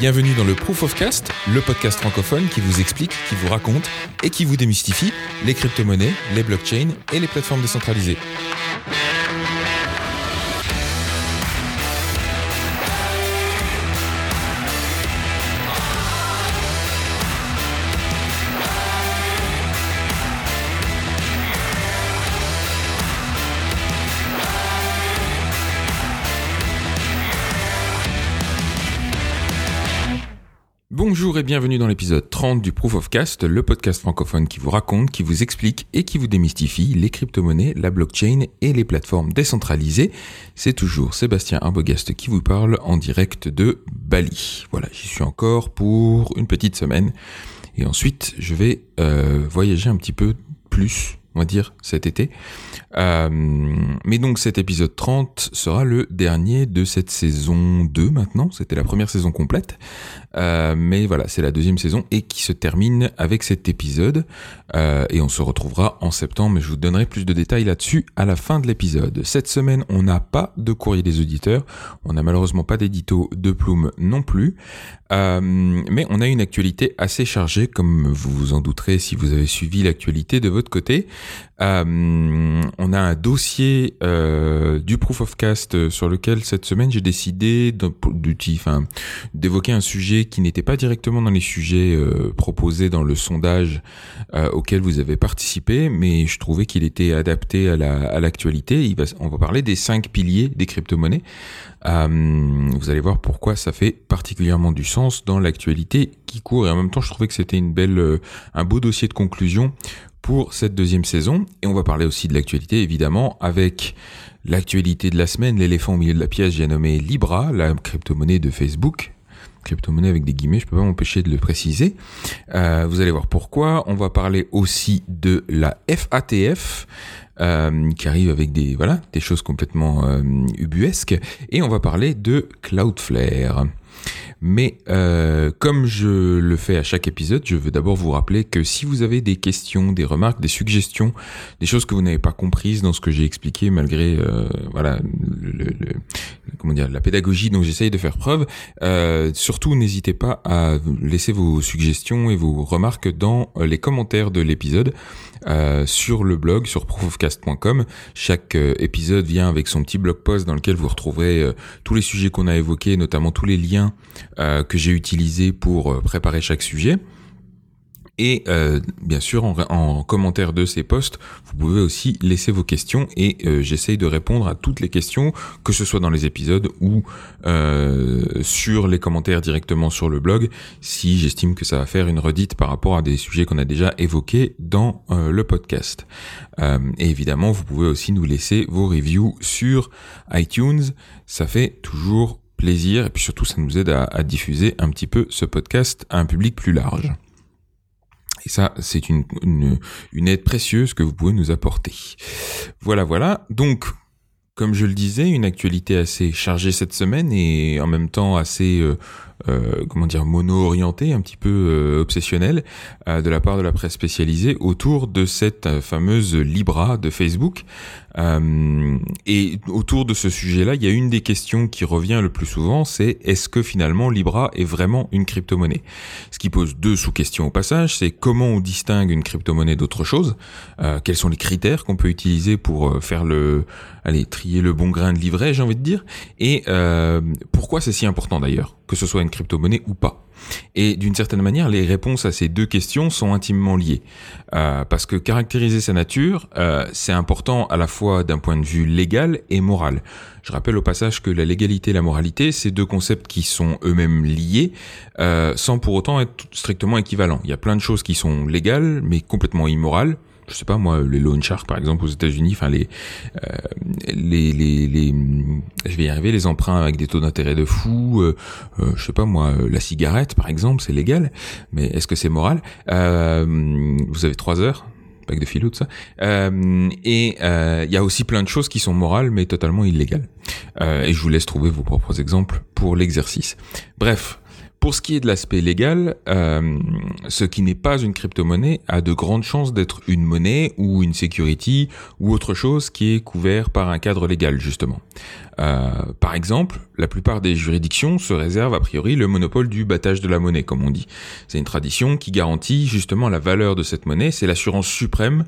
Bienvenue dans le Proof of Cast, le podcast francophone qui vous explique, qui vous raconte et qui vous démystifie les crypto-monnaies, les blockchains et les plateformes décentralisées. Bienvenue dans l'épisode 30 du Proof of Cast, le podcast francophone qui vous raconte, qui vous explique et qui vous démystifie les crypto-monnaies, la blockchain et les plateformes décentralisées. C'est toujours Sébastien Arbogast qui vous parle en direct de Bali. Voilà, j'y suis encore pour une petite semaine. Et ensuite, je vais euh, voyager un petit peu plus on va dire, cet été. Euh, mais donc cet épisode 30 sera le dernier de cette saison 2 maintenant. C'était la première saison complète. Euh, mais voilà, c'est la deuxième saison et qui se termine avec cet épisode. Euh, et on se retrouvera en septembre, mais je vous donnerai plus de détails là-dessus à la fin de l'épisode. Cette semaine, on n'a pas de courrier des auditeurs. On n'a malheureusement pas d'édito de plume non plus. Euh, mais on a une actualité assez chargée, comme vous vous en douterez si vous avez suivi l'actualité de votre côté. Euh, on a un dossier euh, du Proof of Cast sur lequel cette semaine j'ai décidé d'évoquer un sujet qui n'était pas directement dans les sujets euh, proposés dans le sondage euh, auquel vous avez participé, mais je trouvais qu'il était adapté à l'actualité. La, on va parler des cinq piliers des crypto-monnaies. Euh, vous allez voir pourquoi ça fait particulièrement du sens dans l'actualité qui court et en même temps je trouvais que c'était une belle, un beau dossier de conclusion pour cette deuxième saison. Et on va parler aussi de l'actualité, évidemment, avec l'actualité de la semaine, l'éléphant au milieu de la pièce, j'ai nommé Libra, la crypto-monnaie de Facebook. Crypto-monnaie avec des guillemets, je peux pas m'empêcher de le préciser. Euh, vous allez voir pourquoi. On va parler aussi de la FATF. Euh, qui arrive avec des choses complètement euh, ubuesques et on va parler de Cloudflare. Mais euh, comme je le fais à chaque épisode, je veux d'abord vous rappeler que si vous avez des questions, des remarques, des suggestions, des choses que vous n'avez pas comprises dans ce que j'ai expliqué, malgré euh, voilà le, comment dire la pédagogie dont j'essaye de faire preuve, euh, surtout n'hésitez pas à laisser vos suggestions et vos remarques dans les commentaires de l'épisode. Euh, sur le blog, sur proofofcast.com. Chaque euh, épisode vient avec son petit blog post dans lequel vous retrouverez euh, tous les sujets qu'on a évoqués, notamment tous les liens que j'ai utilisés pour préparer chaque sujet. Et euh, bien sûr, en, commentaire de ces posts, vous pouvez aussi laisser vos questions et euh, j'essaye de répondre à toutes les questions, que ce soit dans les épisodes ou euh, sur les commentaires directement sur le blog, si j'estime que ça va faire une redite par rapport à des sujets qu'on a déjà évoqués dans le podcast. et évidemment, vous pouvez aussi nous laisser vos reviews sur iTunes. Ça fait toujours plaisir et puis surtout ça nous aide à diffuser un petit peu ce podcast à un public plus large. Et ça, c'est une, aide précieuse que vous pouvez nous apporter. Voilà, voilà. Donc, comme je le disais, une actualité assez chargée cette semaine et en même temps assez euh, euh, comment dire mono-orienté, un petit peu euh, obsessionnel euh, de la part de la presse spécialisée autour de cette fameuse Libra de Facebook. et autour de ce sujet-là, il y a une des questions qui revient le plus souvent, c'est est-ce que finalement Libra est vraiment une crypto-monnaie? Ce qui pose deux sous-questions au passage, c'est comment on distingue une crypto-monnaie d'autre chose, quels sont les critères qu'on peut utiliser pour faire le, allez, trier le bon grain de livret, j'ai envie de dire, et pourquoi c'est si important d'ailleurs, que ce soit une crypto-monnaie ou pas Et d'une certaine manière, les réponses à ces deux questions sont intimement liées. Euh, parce que caractériser sa nature, euh, c'est important à la fois d'un point de vue légal et moral. Je rappelle au passage que la légalité et la moralité, c'est deux concepts qui sont eux-mêmes liés, euh, sans pour autant être strictement équivalents. Il y a plein de choses qui sont légales, mais complètement immorales je sais pas moi, les loan sharks par exemple aux États-Unis, enfin les, euh, les, les, les, je vais y arriver, les emprunts avec des taux d'intérêt de fou, euh, euh, je sais pas moi, la cigarette par exemple, c'est légal, mais est-ce que c'est moral? Vous avez trois heures pack de filou, tout ça. et il y a aussi plein de choses qui sont morales mais totalement illégales. et je vous laisse trouver vos propres exemples pour l'exercice. Bref, Pour ce qui est de l'aspect légal, euh, ce qui n'est pas une crypto-monnaie a de grandes chances d'être une monnaie ou une security ou autre chose qui est couvert par un cadre légal justement. Euh, par exemple, la plupart des juridictions se réservent a priori le monopole du battage de la monnaie, comme on dit. C'est une tradition qui garantit justement la valeur de cette monnaie, c'est l'assurance suprême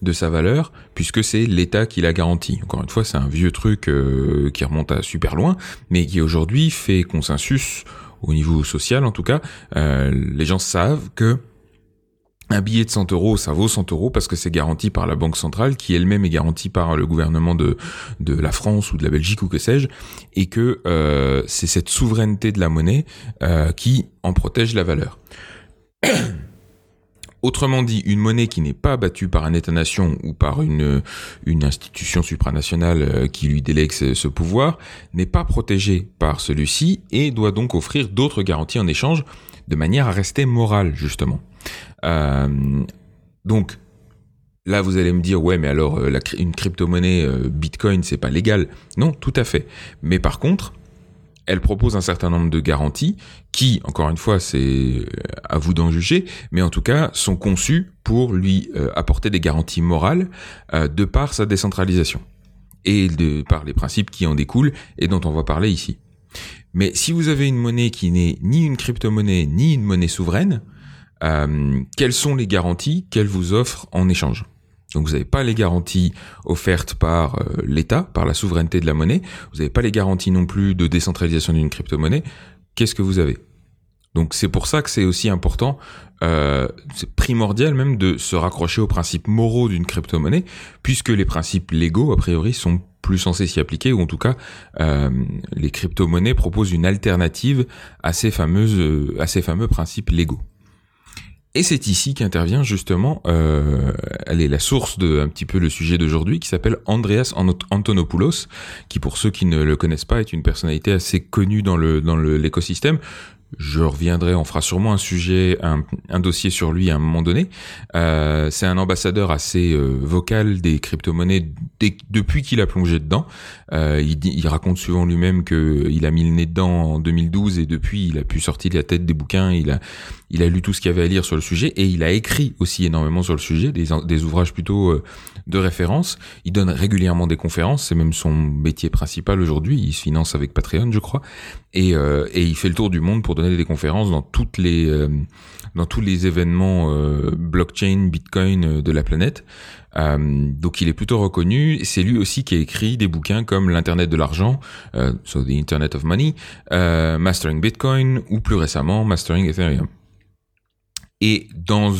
de sa valeur, puisque c'est l'État qui la garantit. Encore une fois, c'est un vieux truc euh, qui remonte à super loin, mais qui aujourd'hui fait consensus au niveau social en tout cas, euh, les gens savent que un billet de 100 euros, ça vaut 100 euros parce que c'est garanti par la Banque centrale, qui elle-même est garantie par le gouvernement de, la France ou de la Belgique ou que sais-je, et que euh, c'est cette souveraineté de la monnaie euh, qui en protège la valeur. Autrement dit, une monnaie qui n'est pas battue par un État-nation ou par une, institution supranationale euh, qui lui délègue ce, pouvoir n'est pas protégée par celui-ci et doit donc offrir d'autres garanties en échange de manière à rester morale, justement. Euh, donc, Là, vous allez me dire, ouais, mais alors euh, une crypto-monnaie Bitcoin, c'est pas légal. Non, tout à fait. Mais par contre, elle propose un certain nombre de garanties qui, encore une fois, c'est euh, à vous d'en juger, mais en tout cas sont conçues pour lui euh, apporter des garanties morales euh, de par sa décentralisation et de par les principes qui en découlent et dont on va parler ici. Mais si vous avez une monnaie qui n'est ni une crypto-monnaie ni une monnaie souveraine, quelles sont les garanties qu'elle vous offre en échange? Donc vous n'avez pas les garanties offertes par euh, l'État, par la souveraineté de la monnaie. Vous n'avez pas les garanties non plus de décentralisation d'une crypto-monnaie. Qu'est-ce que vous avez? Donc c'est pour ça que c'est aussi important, euh, c'est primordial même de se raccrocher aux principes moraux d'une crypto-monnaie, puisque les principes légaux, a priori, sont plus censés s'y appliquer, ou en tout cas, euh, les crypto-monnaies proposent une alternative à ces, fameuses, à ces fameux principes légaux. Et c'est ici qu'intervient justement, euh, elle est la source de un petit peu le sujet d'aujourd'hui, qui s'appelle Andreas Antonopoulos, qui pour ceux qui ne le connaissent pas est une personnalité assez connue dans le dans l'écosystème. Je reviendrai, on fera sûrement un sujet, un, dossier sur lui à un moment donné. Euh, c'est un ambassadeur assez euh, vocal des crypto-monnaies depuis qu'il a plongé dedans. Euh, il, il, raconte souvent lui-même qu'il a mis le nez dedans en 2012 et depuis il a pu sortir la tête des bouquins. Il a, il a lu tout ce qu'il y avait à lire sur le sujet et il a écrit aussi énormément sur le sujet, des, des ouvrages plutôt euh, de référence. Il donne régulièrement des conférences, c'est même son métier principal aujourd'hui. Il se finance avec Patreon, je crois, et, euh, et il fait le tour du monde pour donner des conférences dans toutes les euh, dans tous les événements blockchain, Bitcoin de la planète. donc il est plutôt reconnu. C'est lui aussi qui a écrit des bouquins comme l'internet de l'argent, so the Internet of Money, Mastering Bitcoin ou plus récemment Mastering Ethereum. Et dans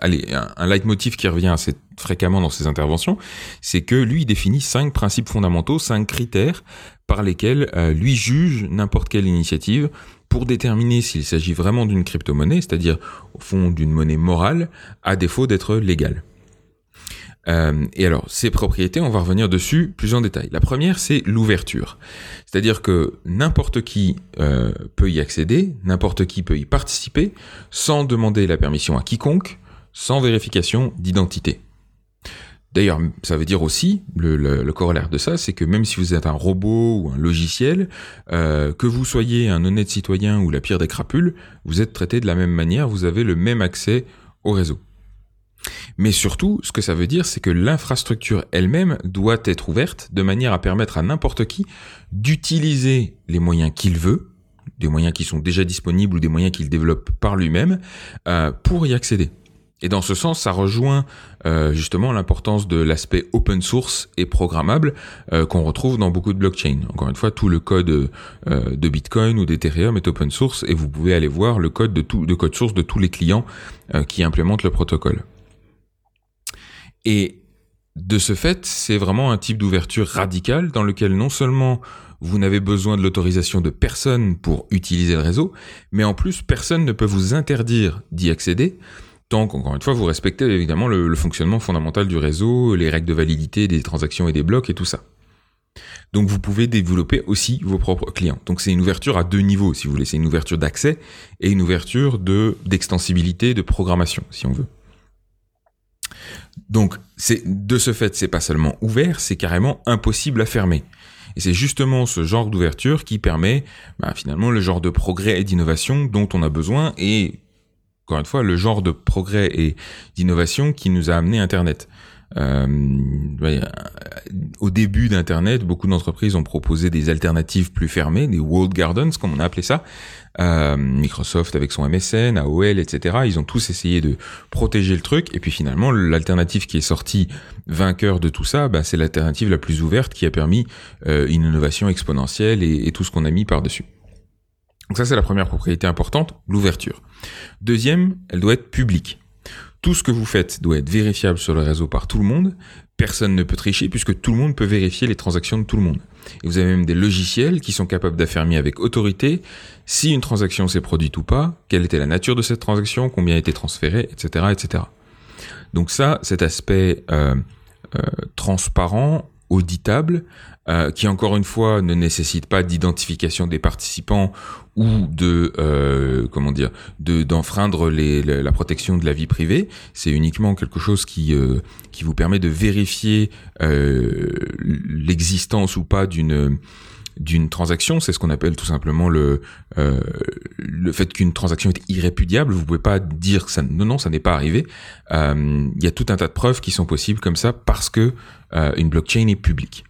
allez, un, leitmotiv qui revient assez fréquemment dans ses interventions, c'est que lui il définit cinq principes fondamentaux, cinq critères par lesquels euh, lui juge n'importe quelle initiative pour déterminer s'il s'agit vraiment d'une crypto-monnaie, c'est-à-dire au fond d'une monnaie morale, à défaut d'être légale. Euh, et alors, ces propriétés, on va revenir dessus plus en détail. La première, c'est l'ouverture. C'est-à-dire que n'importe qui euh, peut y accéder, n'importe qui peut y participer, sans demander la permission à quiconque, sans vérification d'identité. D'ailleurs, ça veut dire aussi, le, corollaire de ça, c'est que même si vous êtes un robot ou un logiciel, euh, que vous soyez un honnête citoyen ou la pire des crapules, vous êtes traité de la même manière, vous avez le même accès au réseau. Mais surtout, ce que ça veut dire, c'est que l'infrastructure elle-même doit être ouverte de manière à permettre à n'importe qui d'utiliser les moyens qu'il veut, des moyens qui sont déjà disponibles ou des moyens qu'il développe par lui-même, euh, pour y accéder. Et dans ce sens, ça rejoint euh, justement l'importance de l'aspect open source et programmable euh, qu'on retrouve dans beaucoup de blockchains. Encore une fois, tout le code de Bitcoin ou d'Ethereum est open source et vous pouvez aller voir le code de tout, de code source de tous les clients qui implémentent le protocole. Et de ce fait, c'est vraiment un type d'ouverture radicale dans lequel non seulement vous n'avez besoin de l'autorisation de personne pour utiliser le réseau, mais en plus personne ne peut vous interdire d'y accéder, tant qu'encore une fois vous respectez évidemment le, fonctionnement fondamental du réseau, les règles de validité des transactions et des blocs et tout ça. Donc vous pouvez développer aussi vos propres clients. Donc c'est une ouverture à deux niveaux si vous voulez, c'est une ouverture d'accès et une ouverture de d'extensibilité, de programmation si on veut. Donc, c'est de ce fait, c'est pas seulement ouvert, c'est carrément impossible à fermer. Et c'est justement ce genre d'ouverture qui permet bah, finalement le genre de progrès et d'innovation dont on a besoin et encore une fois le genre de progrès et d'innovation qui nous a amené Internet. Euh, au début d'Internet, beaucoup d'entreprises ont proposé des alternatives plus fermées, des walled gardens, comme on a appelé ça. Euh, Microsoft avec son MSN, AOL, etc. Ils ont tous essayé de protéger le truc. Et puis finalement, l'alternative qui est sortie vainqueur de tout ça, bah, c'est l'alternative la plus ouverte qui a permis euh, une innovation exponentielle et tout ce qu'on a mis par-dessus. Donc ça, c'est la première propriété importante, l'ouverture. Deuxième, elle doit être publique. Tout ce que vous faites doit être vérifiable sur le réseau par tout le monde. Personne ne peut tricher puisque tout le monde peut vérifier les transactions de tout le monde. Et vous avez même des logiciels qui sont capables d'affirmer avec autorité si une transaction s'est produite ou pas, quelle était la nature de cette transaction, combien a été transféré, etc., etc. Donc ça, cet aspect euh, euh, transparent, auditable, euh, qui encore une fois ne nécessite pas d'identification des participants ou de euh, comment dire de d'enfreindre les, la protection de la vie privée. C'est uniquement quelque chose qui euh, qui vous permet de vérifier euh, l'existence ou pas d'une d'une transaction, c'est ce qu'on appelle tout simplement le euh, le fait qu'une transaction est irrépudiable. Vous pouvez pas dire que ça non non ça n'est pas arrivé. Euh, il y a tout un tas de preuves qui sont possibles comme ça parce que une blockchain est publique.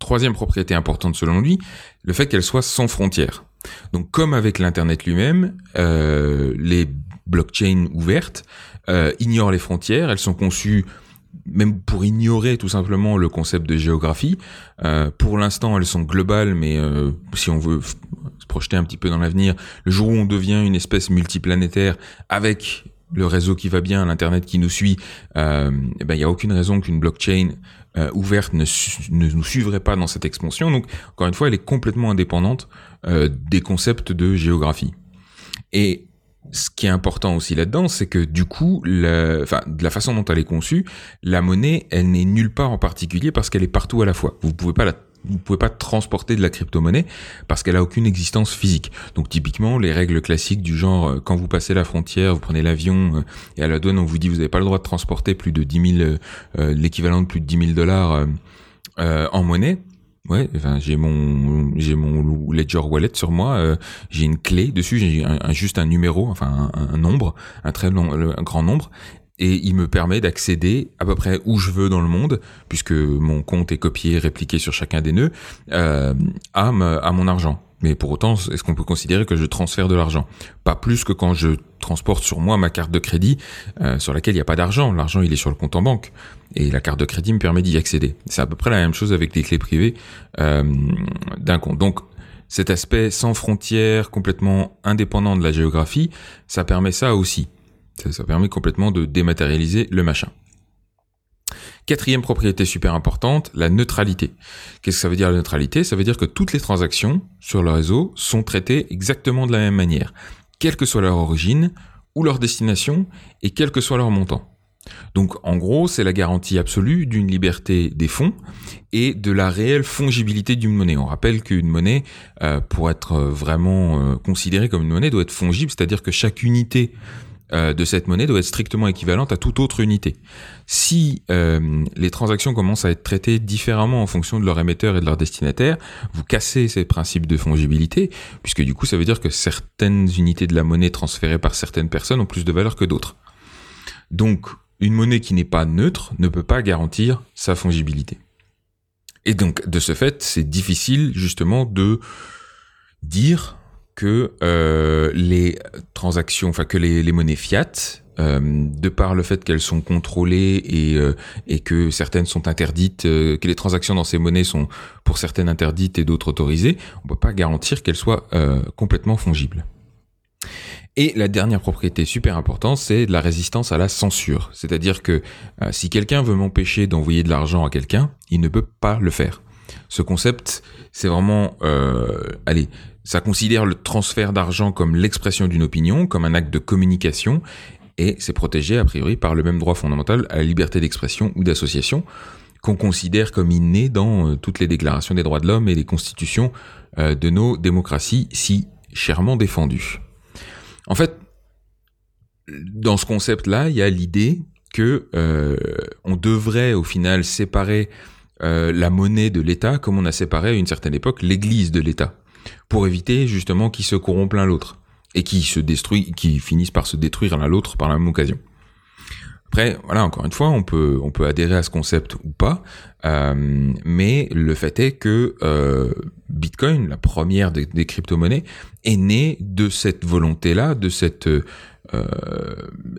Troisième propriété importante selon lui, le fait qu'elle soit sans frontières. Donc comme avec l'Internet lui-même, euh, les blockchains ouvertes euh, ignorent les frontières, elles sont conçues même pour ignorer tout simplement le concept de géographie. Euh, pour l'instant, elles sont globales, mais si on veut se projeter un petit peu dans l'avenir, le jour où on devient une espèce multiplanétaire avec le réseau qui va bien, l'internet qui nous suit, eh ben il y a aucune raison qu'une blockchain euh, ouverte ne, ne, nous suivrait pas dans cette expansion. Donc encore une fois, elle est complètement indépendante euh, des concepts de géographie. Et ce qui est important aussi là-dedans, c'est que du coup, de la façon dont elle est conçue, la monnaie, elle n'est nulle part en particulier parce qu'elle est partout à la fois. Vous pouvez pas la vous pouvez pas transporter de la crypto-monnaie parce qu'elle a aucune existence physique. Donc typiquement, les règles classiques du genre, euh, quand vous passez la frontière, vous prenez l'avion euh, et à la douane on vous dit vous n'avez pas le droit de transporter plus de 10 000, euh, l'équivalent de plus de 10 000 dollars en monnaie. Ouais, enfin j'ai mon j'ai mon Ledger Wallet sur moi, j'ai une clé dessus, j'ai un, juste un numéro, enfin un, nombre, un très long, un grand nombre, et il me permet d'accéder à peu près où je veux dans le monde, puisque mon compte est copié, répliqué sur chacun des nœuds, euh, à, mon argent. Mais pour autant, est-ce qu'on peut considérer que je transfère de l'argent? Pas plus que quand je transporte sur moi ma carte de crédit euh, sur laquelle il n'y a pas d'argent. L'argent, il est sur le compte en banque. Et la carte de crédit me permet d'y accéder. C'est à peu près la même chose avec les clés privées euh, d'un compte. Donc, cet aspect sans frontières, complètement indépendant de la géographie, ça permet ça aussi. Ça, permet complètement de dématérialiser le machin. Quatrième propriété super importante, la neutralité. Qu'est-ce que ça veut dire la neutralité? Ça veut dire que toutes les transactions sur le réseau sont traitées exactement de la même manière, quelle que soit leur origine ou leur destination et quel que soit leur montant. Donc en gros, c'est la garantie absolue d'une liberté des fonds et de la réelle fongibilité d'une monnaie. On rappelle qu'une monnaie, euh, pour être vraiment euh, considérée comme une monnaie, doit être fongible, c'est-à-dire que chaque unité euh, de cette monnaie doit être strictement équivalente à toute autre unité. Si euh, les transactions commencent à être traitées différemment en fonction de leur émetteur et de leur destinataire, vous cassez ces principes de fongibilité, puisque du coup ça veut dire que certaines unités de la monnaie transférées par certaines personnes ont plus de valeur que d'autres. Donc une monnaie qui n'est pas neutre ne peut pas garantir sa fongibilité. Et donc de ce fait, c'est difficile justement de dire que euh, les transactions, enfin que les, monnaies fiat, euh, de par le fait qu'elles sont contrôlées et, euh, que certaines sont interdites, que les transactions dans ces monnaies sont pour certaines interdites et d'autres autorisées, on peut pas garantir qu'elles soient complètement fongibles. Et la dernière propriété super importante, c'est la résistance à la censure. C'est-à-dire que si quelqu'un veut m'empêcher d'envoyer de l'argent à quelqu'un, il ne peut pas le faire. Ce concept, c'est vraiment, allez, ça considère le transfert d'argent comme l'expression d'une opinion, comme un acte de communication, et c'est protégé a priori par le même droit fondamental à la liberté d'expression ou d'association, qu'on considère comme inné dans euh, toutes les déclarations des droits de l'homme et les constitutions euh, de nos démocraties si chèrement défendues. En fait, dans ce concept-là, il y a l'idée que euh, on devrait au final séparer la monnaie de l'État comme on a séparé à une certaine époque l'Église de l'État, pour éviter justement qu'ils se corrompent l'un l'autre et qui se détruisent, qui finissent par se détruire l'un l'autre par la même occasion. Après, voilà, encore une fois, on peut on peut adhérer à ce concept ou pas, euh, mais le fait est que euh, Bitcoin, la première des, crypto-monnaies, est née de cette volonté-là, de cet euh,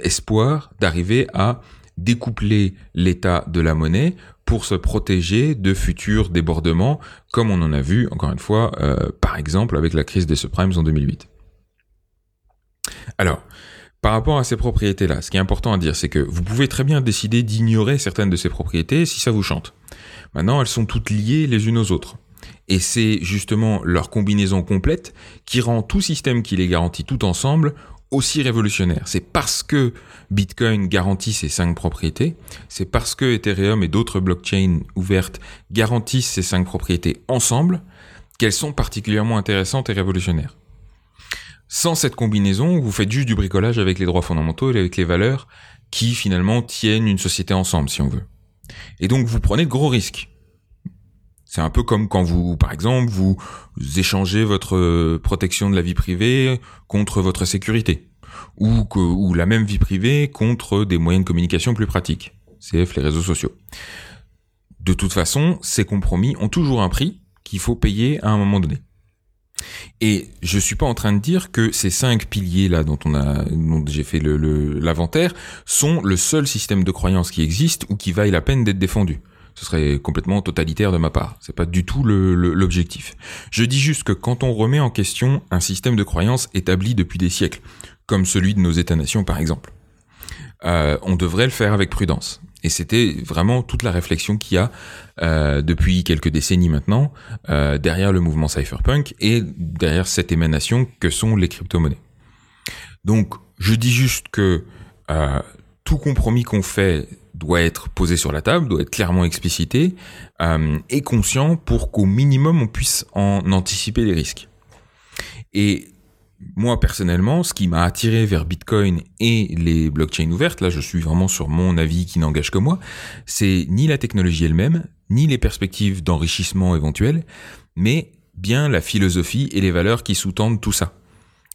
espoir d'arriver à découpler l'état de la monnaie pour se protéger de futurs débordements, comme on en a vu, encore une fois, par exemple avec la crise des subprimes en 2008. Alors, par rapport à ces propriétés-là, ce qui est important à dire, c'est que vous pouvez très bien décider d'ignorer certaines de ces propriétés si ça vous chante. Maintenant, elles sont toutes liées les unes aux autres. Et c'est justement leur combinaison complète qui rend tout système qui les garantit tout ensemble aussi révolutionnaire. C'est parce que Bitcoin garantit ces cinq propriétés, c'est parce que Ethereum et d'autres blockchains ouvertes garantissent ces cinq propriétés ensemble qu'elles sont particulièrement intéressantes et révolutionnaires. Sans cette combinaison, vous faites juste du bricolage avec les droits fondamentaux et avec les valeurs qui finalement tiennent une société ensemble, si on veut. Et donc vous prenez de gros risques. C'est un peu comme quand vous, par exemple, vous échangez votre protection de la vie privée contre votre sécurité, ou, que, ou la même vie privée contre des moyens de communication plus pratiques, CF les réseaux sociaux. De toute façon, ces compromis ont toujours un prix qu'il faut payer à un moment donné. Et je suis pas en train de dire que ces cinq piliers là dont on a, dont j'ai fait l'inventaire, sont le seul système de croyance qui existe ou qui vaille la peine d'être défendu. Ce serait complètement totalitaire de ma part. C'est pas du tout l'objectif. Je dis juste que quand on remet en question un système de croyance établi depuis des siècles, comme celui de nos États-nations par exemple, euh, on devrait le faire avec prudence. Et c'était vraiment toute la réflexion qu'il y a euh, depuis quelques décennies maintenant euh, derrière le mouvement cypherpunk et derrière cette émanation que sont les crypto-monnaies. Donc, je dis juste que tout compromis qu'on fait doit être posé sur la table, doit être clairement explicité et conscient pour qu'au minimum on puisse en anticiper les risques. Et moi personnellement, ce qui m'a attiré vers Bitcoin et les blockchains ouvertes, là je suis vraiment sur mon avis qui n'engage que moi, c'est ni la technologie elle-même, ni les perspectives d'enrichissement éventuelles, mais bien la philosophie et les valeurs qui sous-tendent tout ça.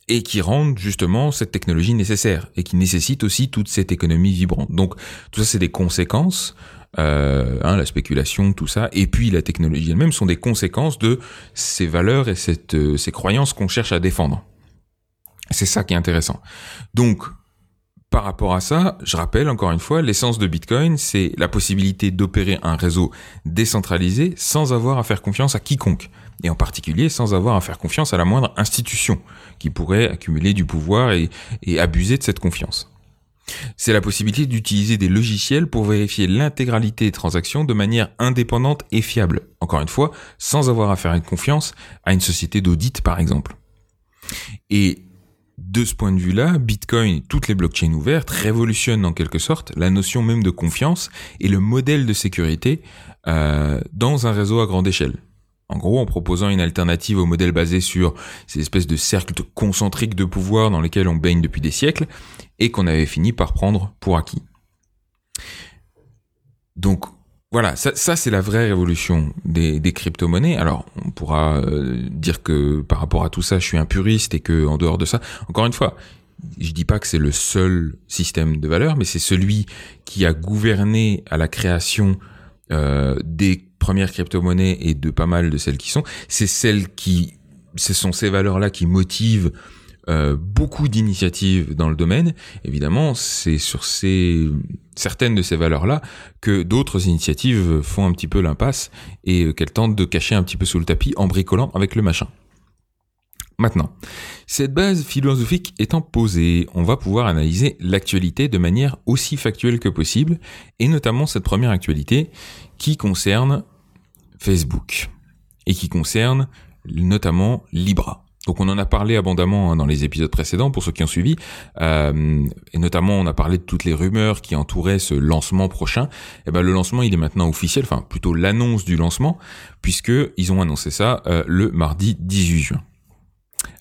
Et qui rendent justement cette technologie nécessaire, et qui nécessite aussi toute cette économie vibrante. Donc tout ça c'est des conséquences euh, hein, la spéculation, tout ça, et puis la technologie elle-même sont des conséquences de ces valeurs et euh, ces croyances qu'on cherche à défendre. C'est ça qui est intéressant. Donc, par rapport à ça, je rappelle encore une fois, l'essence de Bitcoin, c'est la possibilité d'opérer un réseau décentralisé sans avoir à faire confiance à quiconque, et en particulier sans avoir à faire confiance à la moindre institution qui pourrait accumuler du pouvoir et, abuser de cette confiance. C'est la possibilité d'utiliser des logiciels pour vérifier l'intégralité des transactions de manière indépendante et fiable, encore une fois, sans avoir à faire confiance à une société d'audit par exemple. Et de ce point de vue-là, Bitcoin et toutes les blockchains ouvertes révolutionnent en quelque sorte la notion même de confiance et le modèle de sécurité euh, dans un réseau à grande échelle. En gros, en proposant une alternative au modèle basé sur ces espèces de cercles concentriques de pouvoir dans lesquels on baigne depuis des siècles et qu'on avait fini par prendre pour acquis. Donc, voilà, ça, c'est la vraie révolution des, crypto-monnaies. Alors, on pourra euh, dire que par rapport à tout ça, je suis un puriste et que en dehors de ça, encore une fois, je dis pas que c'est le seul système de valeur, mais c'est celui qui a gouverné à la création euh, des crypto-monnaies et de pas mal de celles qui sont. C'est celles qui, ce sont ces valeurs-là qui motivent euh, beaucoup d'initiatives dans le domaine. Évidemment, c'est sur ces certaines de ces valeurs-là que d'autres initiatives font un petit peu l'impasse et qu'elles tentent de cacher un petit peu sous le tapis en bricolant avec le machin. Maintenant, cette base philosophique étant posée, on va pouvoir analyser l'actualité de manière aussi factuelle que possible, et notamment cette première actualité qui concerne Facebook, et qui concerne notamment Libra. Donc on en a parlé abondamment hein, dans les épisodes précédents pour ceux qui ont suivi, euh, et notamment on a parlé de toutes les rumeurs qui entouraient ce lancement prochain. Et eh ben le lancement il est maintenant officiel, enfin plutôt l'annonce du lancement, puisque ils ont annoncé ça euh, le mardi 18 juin.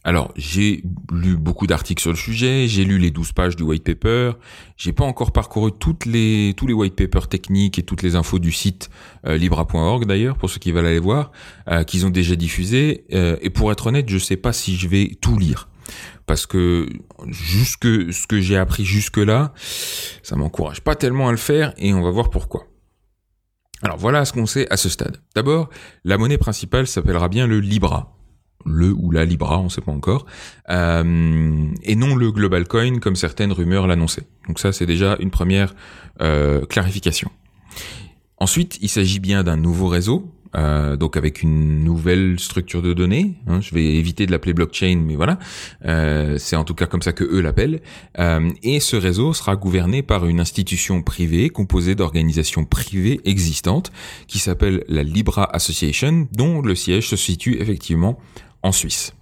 Alors, j'ai lu beaucoup d'articles sur le sujet, j'ai lu les 12 pages du white paper, j'ai pas encore parcouru toutes les, tous les white papers techniques et toutes les infos du site euh, libra.org d'ailleurs, pour ceux qui veulent aller voir, euh, qu'ils ont déjà diffusé, euh, et pour être honnête, je sais pas si je vais tout lire. Parce que jusque ce que j'ai appris jusque-là, ça m'encourage pas tellement à le faire, et on va voir pourquoi. Alors voilà ce qu'on sait à ce stade. D'abord, la monnaie principale s'appellera bien le Libra le ou la Libra, on ne sait pas encore, euh, et non le Global Coin comme certaines rumeurs l'annonçaient. Donc ça, c'est déjà une première euh, clarification. Ensuite, il s'agit bien d'un nouveau réseau, euh, donc avec une nouvelle structure de données. Hein, je vais éviter de l'appeler blockchain, mais voilà, euh, c'est en tout cas comme ça que eux l'appellent. Et ce réseau sera gouverné par une institution privée composée d'organisations privées existantes qui s'appelle la Libra Association, dont le siège se situe effectivement en Suisse.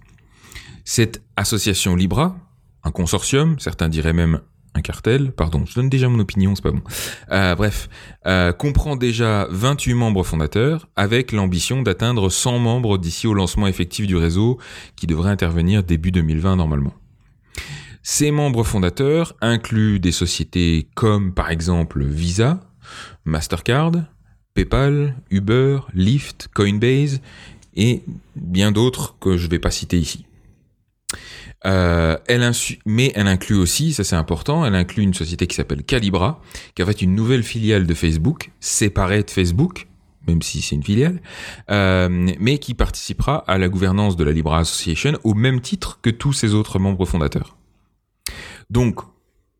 Cette association Libra, un consortium, certains diraient même un cartel, pardon, je donne déjà mon opinion, c'est pas bon. Euh, bref, euh, comprend déjà 28 membres fondateurs, avec l'ambition d'atteindre 100 membres d'ici au lancement effectif du réseau, qui devrait intervenir début 2020 normalement. Ces membres fondateurs incluent des sociétés comme par exemple Visa, Mastercard, PayPal, Uber, Lyft, Coinbase et bien d'autres que je ne vais pas citer ici. Euh, elle mais elle inclut aussi, ça c'est important, elle inclut une société qui s'appelle Calibra, qui est en fait une nouvelle filiale de Facebook, séparée de Facebook, même si c'est une filiale, euh, mais qui participera à la gouvernance de la Libra Association au même titre que tous ses autres membres fondateurs. Donc,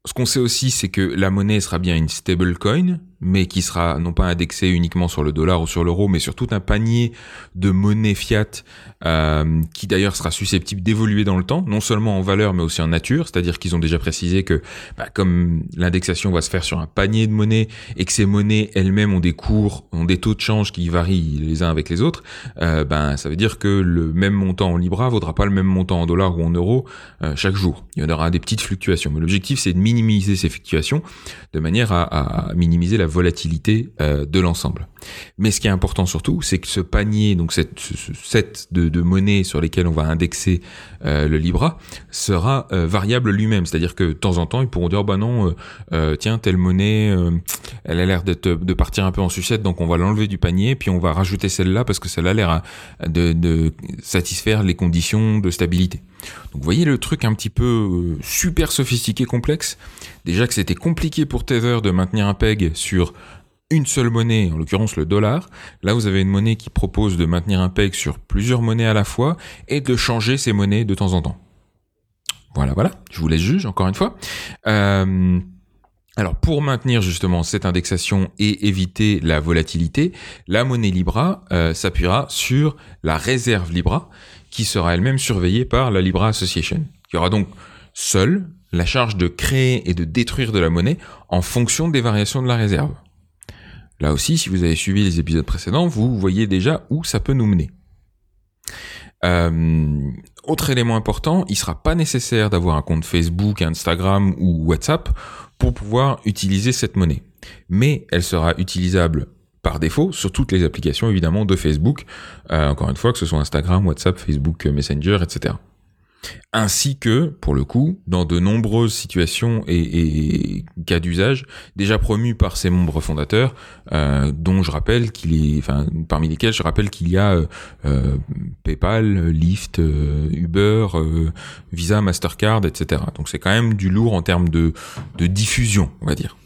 ce qu'on sait aussi, c'est que la monnaie sera bien une stablecoin, mais qui sera non pas indexée uniquement sur le dollar ou sur l'euro, mais sur tout un panier de monnaie fiat euh, qui d'ailleurs sera susceptible d'évoluer dans le temps, non seulement en valeur mais aussi en nature, c'est-à-dire qu'ils ont déjà précisé que bah, comme l'indexation va se faire sur un panier de monnaie et que ces monnaies elles-mêmes ont des cours, ont des taux de change qui varient les uns avec les autres, euh, ben ça veut dire que le même montant en libra vaudra pas le même montant en dollars ou en euros euh, chaque jour. Il y en aura des petites fluctuations, mais l'objectif c'est de minimiser ces fluctuations de manière à, à minimiser la volatilité euh, de l'ensemble. Mais ce qui est important surtout, c'est que ce panier, donc ce set de, monnaies sur lesquelles on va indexer euh, le Libra, sera euh, variable lui-même. C'est-à-dire que de temps en temps, ils pourront dire, bah non, tiens, telle monnaie, elle a l'air de, partir un peu en sucette, donc on va l'enlever du panier, puis on va rajouter celle-là parce que celle-là a l'air de, de satisfaire les conditions de stabilité. Donc vous voyez le truc un petit peu super sophistiqué, complexe. Déjà que c'était compliqué pour Tether de maintenir un peg sur une seule monnaie, en l'occurrence le dollar. Là, vous avez une monnaie qui propose de maintenir un peg sur plusieurs monnaies à la fois et de changer ces monnaies de temps en temps. Voilà, voilà. Je vous laisse juger encore une fois. Euh, alors pour maintenir justement cette indexation et éviter la volatilité, la monnaie Libra euh, s'appuiera sur la réserve Libra qui sera elle-même surveillée par la Libra Association, qui aura donc seule la charge de créer et de détruire de la monnaie en fonction des variations de la réserve. Là aussi, si vous avez suivi les épisodes précédents, vous voyez déjà où ça peut nous mener. Euh, autre élément important, il sera pas nécessaire d'avoir un compte Facebook, Instagram ou WhatsApp pour pouvoir utiliser cette monnaie. Mais elle sera utilisable par défaut sur toutes les applications évidemment de Facebook, euh, encore une fois que ce soit Instagram, WhatsApp, Facebook Messenger, etc ainsi que, pour le coup, dans de nombreuses situations et, cas d'usage déjà promus par ses membres fondateurs, euh, dont je rappelle qu'il est, enfin, parmi lesquels je rappelle qu'il y a euh, euh, PayPal, Lyft, Uber, Visa, Mastercard, etc. Donc c'est quand même du lourd en termes de, de diffusion, on va dire.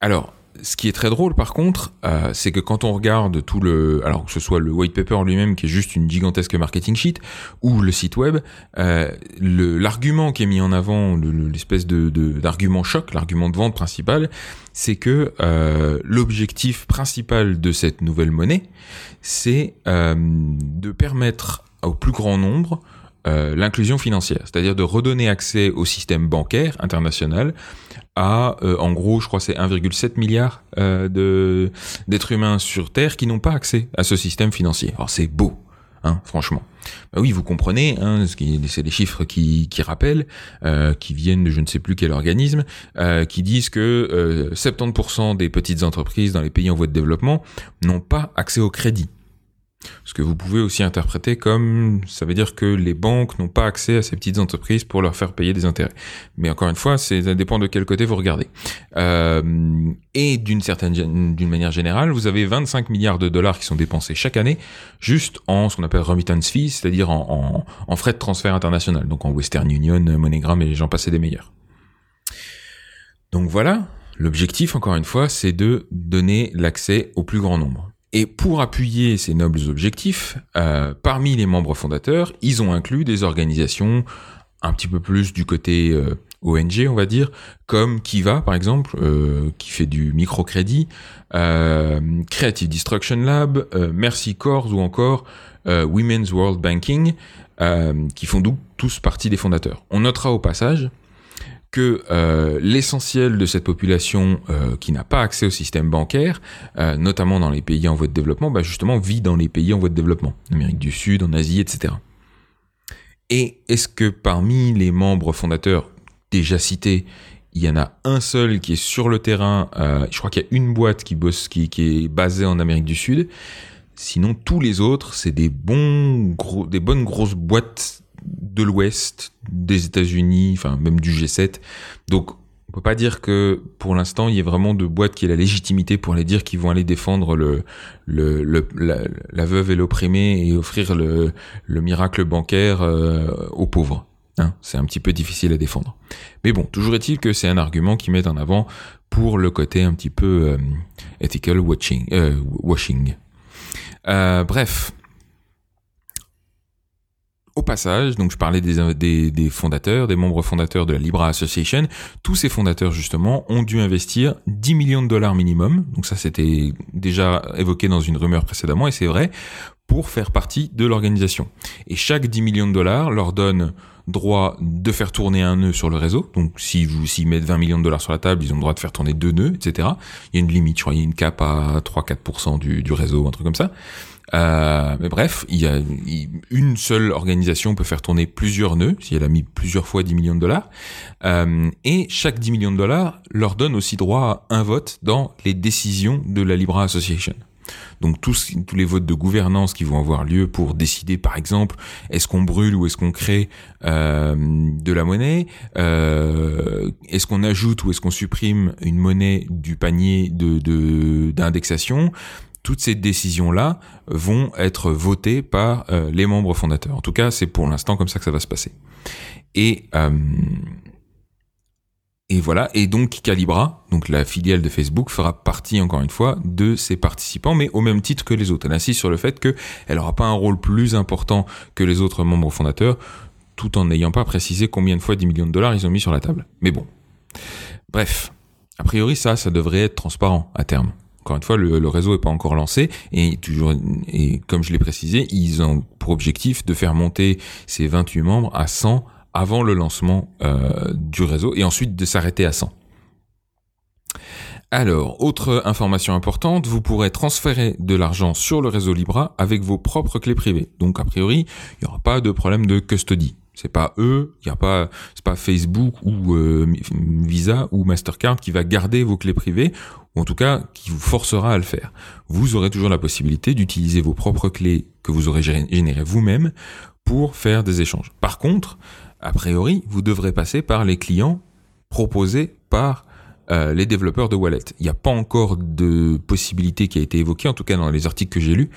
Alors, ce qui est très drôle par contre, euh, c'est que quand on regarde tout le, alors que ce soit le white paper lui-même qui est juste une gigantesque marketing sheet, ou le site web, euh, l'argument qui est mis en avant, l'espèce d'argument choc, l'argument de vente principal, c'est que euh, l'objectif principal de cette nouvelle monnaie, c'est de permettre au plus grand nombre euh, l'inclusion financière, c'est-à-dire de redonner accès au système bancaire international à, euh, en gros, je crois c'est 1,7 milliard euh, d'êtres humains sur Terre qui n'ont pas accès à ce système financier. Alors c'est beau, hein, franchement. Bah oui, vous comprenez, hein, c'est des chiffres qui, rappellent, qui viennent de je ne sais plus quel organisme, qui disent que 70% des petites entreprises dans les pays en voie de développement n'ont pas accès au crédit. Ce que vous pouvez aussi interpréter comme ça veut dire que les banques n'ont pas accès à ces petites entreprises pour leur faire payer des intérêts. Mais encore une fois, ça dépend de quel côté vous regardez. Euh, et d'une certaine, d'une manière générale, vous avez 25 milliards de dollars qui sont dépensés chaque année juste en ce qu'on appelle remittance fees, c'est-à-dire en, en, frais de transfert international, donc en Western Union, MoneyGram et les gens passés des meilleurs. Donc voilà, l'objectif encore une fois, c'est de donner l'accès au plus grand nombre. Et pour appuyer ces nobles objectifs, euh, parmi les membres fondateurs, ils ont inclus des organisations un petit peu plus du côté euh, ONG, on va dire, comme Kiva par exemple, euh, qui fait du microcrédit, Creative Destruction Lab, Mercy Corps ou encore Women's World Banking, qui font donc tous partie des fondateurs. On notera au passage que euh, l'essentiel de cette population euh, qui n'a pas accès au système bancaire, euh, notamment dans les pays en voie de développement, bah justement vit dans les pays en voie de développement, en Amérique du Sud, en Asie, etc. Et est-ce que parmi les membres fondateurs déjà cités, il y en a un seul qui est sur le terrain, je crois qu'il y a une boîte qui bosse, qui, est basée en Amérique du Sud, Sinon, tous les autres, c'est des bonnes grosses boîtes de l'Ouest, des États-Unis, enfin même du G7. Donc on peut pas dire que pour l'instant il y ait vraiment de boîtes qui aient la légitimité pour aller dire qu'ils vont aller défendre le, la, veuve et l'opprimé et offrir le, le miracle bancaire euh, aux pauvres. Hein, c'est un petit peu difficile à défendre. Mais bon, toujours est-il que c'est un argument qui met en avant pour le côté un petit peu euh, ethical watching, euh, washing. bref, au passage, donc je parlais des, fondateurs, des membres fondateurs de la Libra Association. Tous ces fondateurs, justement, ont dû investir 10 millions de dollars minimum. Donc ça, c'était déjà évoqué dans une rumeur précédemment, et c'est vrai, pour faire partie de l'organisation. Et chaque 10 millions de dollars leur donne droit de faire tourner un nœud sur le réseau. Donc si vous s'ils mettent 20 millions de dollars sur la table, ils ont le droit de faire tourner deux nœuds, etc. Il y a une limite, je crois, il y a une cap à 3-4% du, du réseau, un truc comme ça. Euh, mais bref, il y a une seule organisation peut faire tourner plusieurs nœuds, si elle a mis plusieurs fois 10 millions de dollars. Euh, et chaque 10 millions de dollars leur donne aussi droit à un vote dans les décisions de la Libra Association. Donc tous, les votes de gouvernance qui vont avoir lieu pour décider, par exemple, est-ce qu'on brûle ou est-ce qu'on crée euh, de la monnaie, euh, est-ce qu'on ajoute ou est-ce qu'on supprime une monnaie du panier de d'indexation, toutes ces décisions-là vont être votées par euh, les membres fondateurs. En tout cas, c'est pour l'instant comme ça que ça va se passer. Et euh, voilà. Et donc Calibra, donc la filiale de Facebook, fera partie encore une fois de ses participants, mais au même titre que les autres. Elle insiste sur le fait qu'elle n'aura pas un rôle plus important que les autres membres fondateurs, tout en n'ayant pas précisé combien de fois 10 millions de dollars ils ont mis sur la table. Mais bon. Bref. A priori, ça, ça devrait être transparent à terme. Encore une fois, le, réseau n'est pas encore lancé et toujours et comme je l'ai précisé, ils ont pour objectif de faire monter ces 28 membres à 100 avant le lancement euh, du réseau et ensuite de s'arrêter à 100. Alors, autre information importante, vous pourrez transférer de l'argent sur le réseau Libra avec vos propres clés privées. Donc, a priori, il n'y aura pas de problème de custody. C'est pas eux, il y a pas, c'est pas Facebook ou euh, Visa ou Mastercard qui va garder vos clés privées ou en tout cas qui vous forcera à le faire. Vous aurez toujours la possibilité d'utiliser vos propres clés que vous aurez générées vous-même pour faire des échanges. Par contre, a priori, vous devrez passer par les clients proposés par euh, les développeurs de wallet. Il n'y a pas encore de possibilité qui a été évoquée, en tout cas dans les articles que j'ai lus,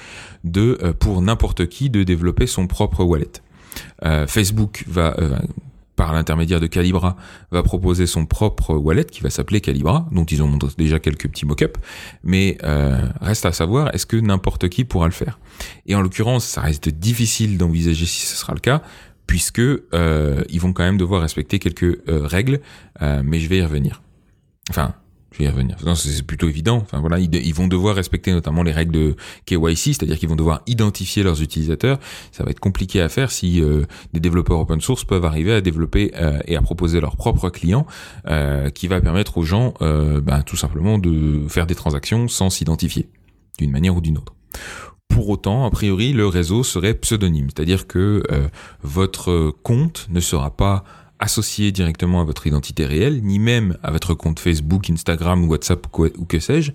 de euh, pour n'importe qui de développer son propre wallet. Euh, Facebook va par l'intermédiaire de Calibra, va proposer son propre wallet qui va s'appeler Calibra, dont ils ont déjà quelques petits mock-ups, mais euh, reste à savoir, est-ce que n'importe qui pourra le faire? Et en l'occurrence, ça reste difficile d'envisager si ce sera le cas, puisque euh, ils vont quand même devoir respecter quelques euh, règles, mais je vais y revenir. Enfin, je vais y revenir. c'est plutôt évident. Ils, vont devoir respecter notamment les règles de KYC, c'est-à-dire qu'ils vont devoir identifier leurs utilisateurs. Ça va être compliqué à faire si euh, des développeurs open source peuvent arriver à développer euh, et à proposer leur propre client, euh, qui va permettre aux gens, ben, tout simplement, de faire des transactions sans s'identifier, d'une manière ou d'une autre. Pour autant, a priori, le réseau serait pseudonyme, c'est-à-dire que votre compte ne sera pas associé directement à votre identité réelle, ni même à votre compte Facebook, Instagram, WhatsApp ou que sais-je.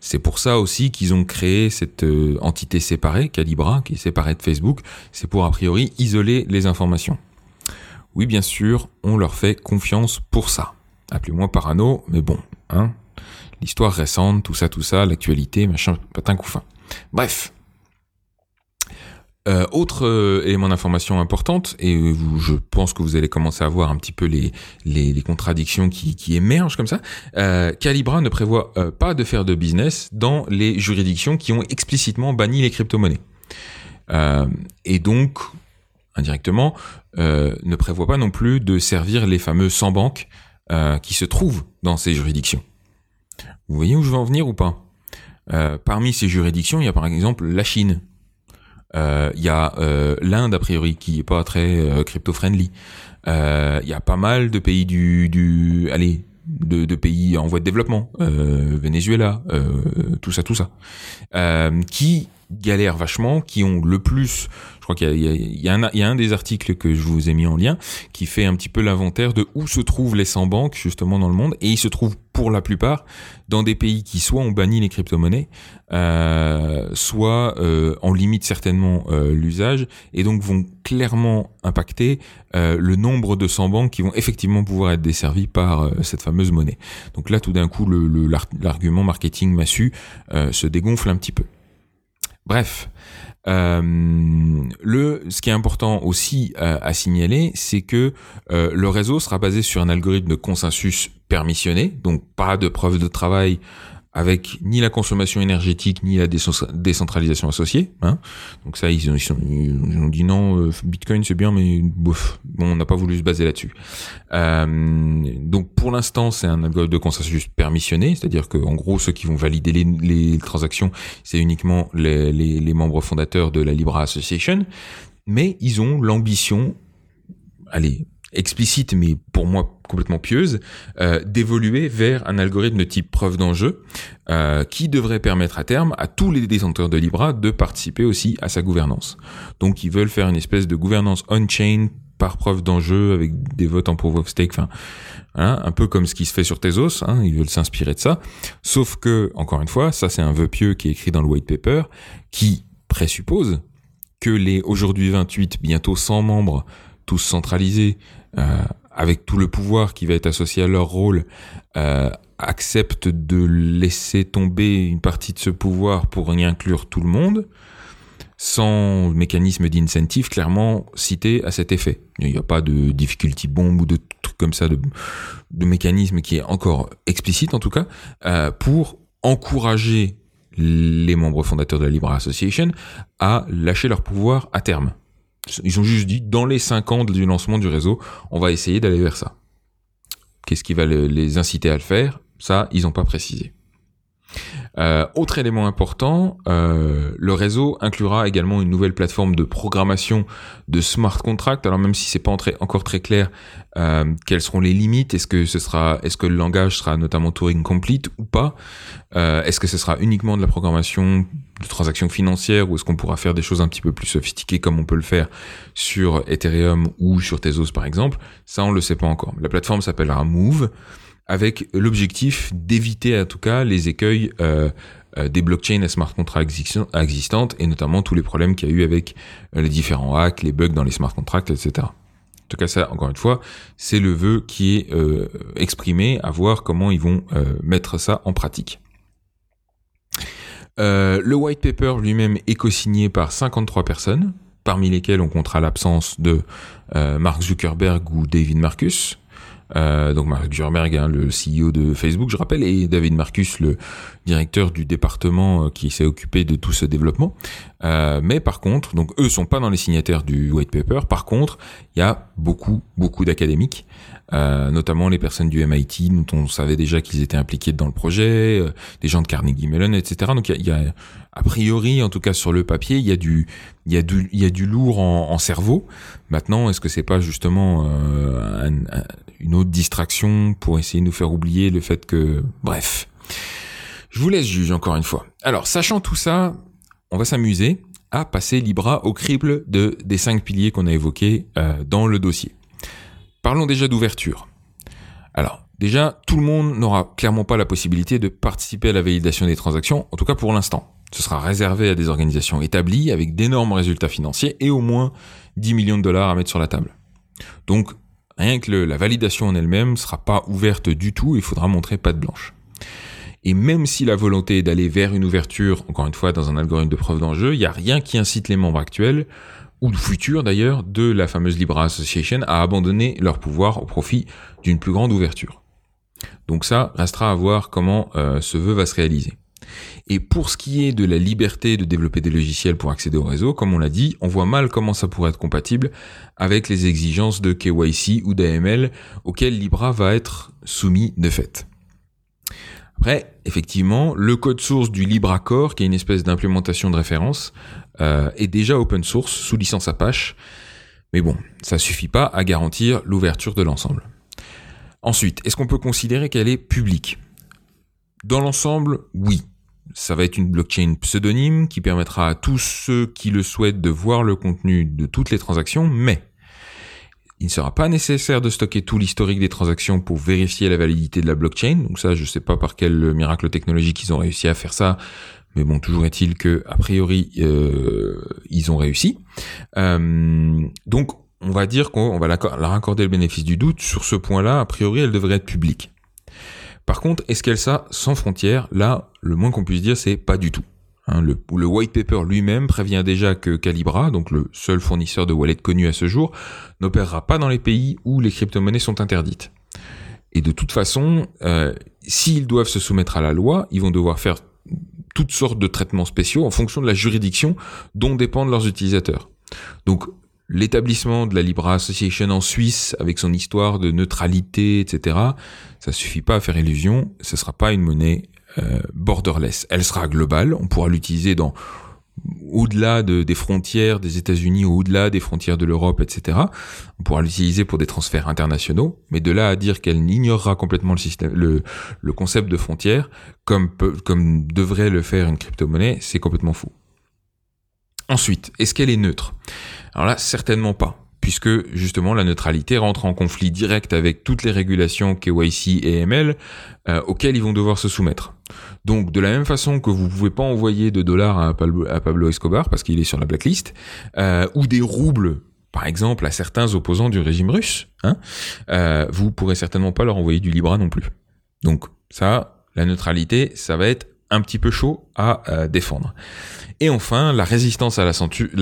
C'est pour ça aussi qu'ils ont créé cette euh, entité séparée, Calibra, qui est séparée de Facebook. C'est pour a priori isoler les informations. Oui, bien sûr, on leur fait confiance pour ça. Appelez-moi parano, mais bon, hein. L'histoire récente, tout ça, tout ça, l'actualité, machin, patin couffin. Bref. Euh, autre euh, élément d'information importante, et je pense que vous allez commencer à voir un petit peu les, les, contradictions qui, émergent comme ça. Euh, Calibra ne prévoit euh, pas de faire de business dans les juridictions qui ont explicitement banni les crypto-monnaies. et donc, indirectement, ne prévoit pas non plus de servir les fameux 100 banques qui se trouvent dans ces juridictions. Vous voyez où je veux en venir ou pas? Parmi ces juridictions, il y a par exemple la Chine euh, il y a euh, l'Inde a priori qui est pas très euh, crypto friendly. Il y a pas mal de pays du, du allez de, de, pays en voie de développement, Venezuela, tout ça, tout ça, qui galèrent vachement, qui ont le plus, crois qu'il y, a un des articles que je vous ai mis en lien qui fait un petit peu l'inventaire de où se trouvent les 100 banques justement dans le monde, et ils se trouvent pour la plupart dans des pays qui soit ont banni les crypto-monnaies, euh, soit euh, en limite certainement euh, l'usage, et donc vont clairement impacter euh, le nombre de 100 banques qui vont effectivement pouvoir être desservies par cette fameuse monnaie. Donc là, tout d'un coup, l'argument marketing massu se dégonfle un petit peu. Bref, euh, le, ce qui est important aussi euh, à signaler, c'est que euh, le réseau sera basé sur un algorithme de consensus permissionné, donc pas de preuve de travail avec ni la consommation énergétique ni la décentralisation associée. Hein. Donc ça, ils ont, ils, ont, dit non, euh, Bitcoin c'est bien, mais bof, bon, on n'a pas voulu se baser là-dessus. Euh, donc pour l'instant, c'est un algorithme de consensus permissionné, c'est-à-dire que en gros, ceux qui vont valider les, les transactions, c'est uniquement les, les membres fondateurs de la Libra Association, mais ils ont l'ambition, allez, explicite, mais pour moi complètement pieuse, euh, d'évoluer vers un algorithme de type preuve d'enjeu euh, qui devrait permettre à terme à tous les détenteurs de Libra de participer aussi à sa gouvernance. Donc ils veulent faire une espèce de gouvernance on-chain par preuve d'enjeu avec des votes en proof of stake, enfin un peu comme ce qui se fait sur Tezos, hein, ils veulent s'inspirer de ça. Sauf que, encore une fois, ça c'est un vœu pieux qui est écrit dans le white paper, qui présuppose que les aujourd'hui 28, bientôt 100 membres, tous centralisés, avec tout le pouvoir qui va être associé à leur rôle, euh, acceptent de laisser tomber une partie de ce pouvoir pour y inclure tout le monde, sans mécanisme d'incentive clairement cité à cet effet. Il n'y a pas de difficulty bomb ou de trucs comme ça, de, mécanisme qui est encore explicite en tout cas, euh, pour encourager les membres fondateurs de la Libra Association à lâcher leur pouvoir à terme. Ils ont juste dit, dans les 5 ans du lancement du réseau, on va essayer d'aller vers ça. Qu'est-ce qui va les inciter à le faire? Ça, ils n'ont pas précisé. Euh, autre élément important, euh, le réseau inclura également une nouvelle plateforme de programmation de smart contract. Alors même si c'est pas encore très clair, euh, quelles seront les limites Est-ce que ce sera, est-ce que le langage sera notamment Turing complete ou pas Est-ce que ce sera uniquement de la programmation de transactions financières ou est-ce qu'on pourra faire des choses un petit peu plus sophistiquées comme on peut le faire sur Ethereum ou sur Tezos par exemple? Ça, on le sait pas encore. La plateforme s'appellera Move avec l'objectif d'éviter en tout cas les écueils euh, euh, des blockchains et smart contracts existantes et notamment tous les problèmes qu'il y a eu avec euh, les différents hacks, les bugs dans les smart contracts, etc. En tout cas, ça, encore une fois, c'est le vœu qui est exprimé à voir comment ils vont mettre ça en pratique. le white paper lui-même est co-signé par 53 personnes, parmi lesquelles on comptera l'absence de Mark Zuckerberg ou David Marcus, euh, donc Mark Zuckerberg, hein, le CEO de Facebook, je rappelle, et David Marcus, le directeur du département euh, qui s'est occupé de tout ce développement. Euh, mais par contre, donc eux sont pas dans les signataires du white paper. Par contre, il y a beaucoup, beaucoup d'académiques, euh, notamment les personnes du MIT dont on savait déjà qu'ils étaient impliqués dans le projet, euh, des gens de Carnegie Mellon, etc. Donc il y a, a, priori, en tout cas sur le papier, il y a du, a a lourd en, cerveau. Maintenant, est-ce que c'est pas justement euh, un, une autre distraction pour essayer de nous faire oublier le fait que, bref. Je vous laisse juger encore une fois. Alors, sachant tout ça, on va s'amuser à passer Libra au crible de, des cinq piliers qu'on a évoqués euh, dans le dossier. Parlons déjà d'ouverture. Alors, Déjà, tout le monde n'aura clairement pas la possibilité de participer à la validation des transactions, en tout cas pour l'instant. Ce sera réservé à des organisations établies avec d'énormes résultats financiers et au moins 10 millions de dollars à mettre sur la table. Donc, rien que la validation en elle-même sera pas ouverte du tout, il faudra montrer patte blanche. Et même si la volonté est d'aller vers une ouverture, encore une fois, dans un algorithme de preuve d'enjeu, il n'y a rien qui incite les membres actuels, ou futurs d'ailleurs, de la fameuse Libra Association à abandonner leur pouvoir au profit d'une plus grande ouverture. Donc ça restera à voir comment euh, ce vœu va se réaliser. Et pour ce qui est de la liberté de développer des logiciels pour accéder au réseau, comme on l'a dit, on voit mal comment ça pourrait être compatible avec les exigences de KYC ou d'AML auxquelles Libra va être soumis de fait. Après, effectivement, le code source du LibreAccord, qui est une espèce d'implémentation de référence, euh, est déjà open source sous licence Apache. Mais bon, ça suffit pas à garantir l'ouverture de l'ensemble. Ensuite, est-ce qu'on peut considérer qu'elle est publique? Dans l'ensemble, oui. Ça va être une blockchain pseudonyme qui permettra à tous ceux qui le souhaitent de voir le contenu de toutes les transactions, mais il ne sera pas nécessaire de stocker tout l'historique des transactions pour vérifier la validité de la blockchain. Donc ça, je ne sais pas par quel miracle technologique ils ont réussi à faire ça, mais bon, toujours est-il que a priori euh, ils ont réussi. Euh, donc on va dire qu'on va leur accorder le bénéfice du doute sur ce point-là. A priori, elle devrait être publique. Par contre, est-ce qu'elle ça sans frontières? Là, le moins qu'on puisse dire, c'est pas du tout. Hein, le, white paper lui-même prévient déjà que Calibra, donc le seul fournisseur de wallet connu à ce jour, n'opérera pas dans les pays où les crypto-monnaies sont interdites. Et de toute façon, euh, s'ils doivent se soumettre à la loi, ils vont devoir faire toutes sortes de traitements spéciaux en fonction de la juridiction dont dépendent leurs utilisateurs. Donc l'établissement de la Libra Association en Suisse avec son histoire de neutralité, etc., ça suffit pas à faire illusion, ce sera pas une monnaie euh, borderless. Elle sera globale, on pourra l'utiliser dans au-delà de, des frontières des États-Unis, au-delà des frontières de l'Europe, etc. On pourra l'utiliser pour des transferts internationaux, mais de là à dire qu'elle ignorera complètement le système, le, concept de frontières, comme, comme devrait le faire une crypto-monnaie, c'est complètement fou. Ensuite, est-ce qu'elle est neutre? Alors là, certainement pas puisque justement la neutralité rentre en conflit direct avec toutes les régulations KYC et ML euh, auxquelles ils vont devoir se soumettre. Donc de la même façon que vous pouvez pas envoyer de dollars à Pablo, Escobar parce qu'il est sur la blacklist, euh, ou des roubles par exemple à certains opposants du régime russe, hein, euh, vous pourrez certainement pas leur envoyer du Libra non plus. Donc ça, la neutralité, ça va être un petit peu chaud à euh, défendre. Et enfin, la résistance à la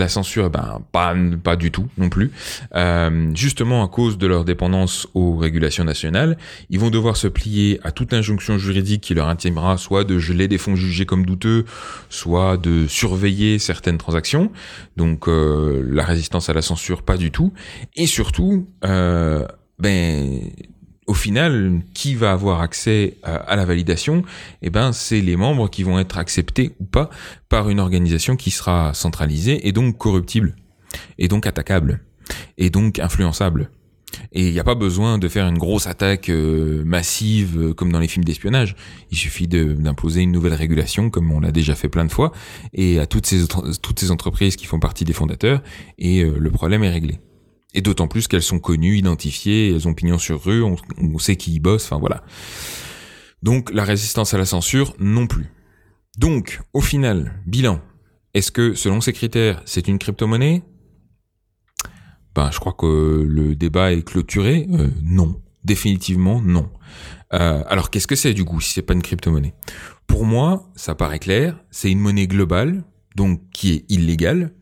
censure, ben, pas, du tout non plus. Euh, justement à cause de leur dépendance aux régulations nationales, ils vont devoir se plier à toute injonction juridique qui leur intimera soit de geler des fonds jugés comme douteux, soit de surveiller certaines transactions. Donc euh, la résistance à la censure, pas du tout. Et surtout, ben au final, qui va avoir accès à, la validation? Eh ben, c'est les membres qui vont être acceptés ou pas par une organisation qui sera centralisée et donc corruptible, et donc attaquable, et donc influençable. Et il n'y a pas besoin de faire une grosse attaque euh, massive euh, comme dans les films d'espionnage. Il suffit d'imposer une nouvelle régulation comme on l'a déjà fait plein de fois et à toutes ces, entreprises qui font partie des fondateurs et euh, le problème est réglé. Et d'autant plus qu'elles sont connues, identifiées, elles ont pignon sur rue, on, sait qui y bosse, enfin voilà. Donc la résistance à la censure non plus. Donc, au final, bilan. Est-ce que, selon ces critères, c'est une crypto-monnaie? Ben, je crois que le débat est clôturé. Euh, non. Définitivement, non. Euh, alors, qu'est-ce que c'est du coup si c'est pas une crypto-monnaie? Pour moi, ça paraît clair. C'est une monnaie globale, donc qui est illégale,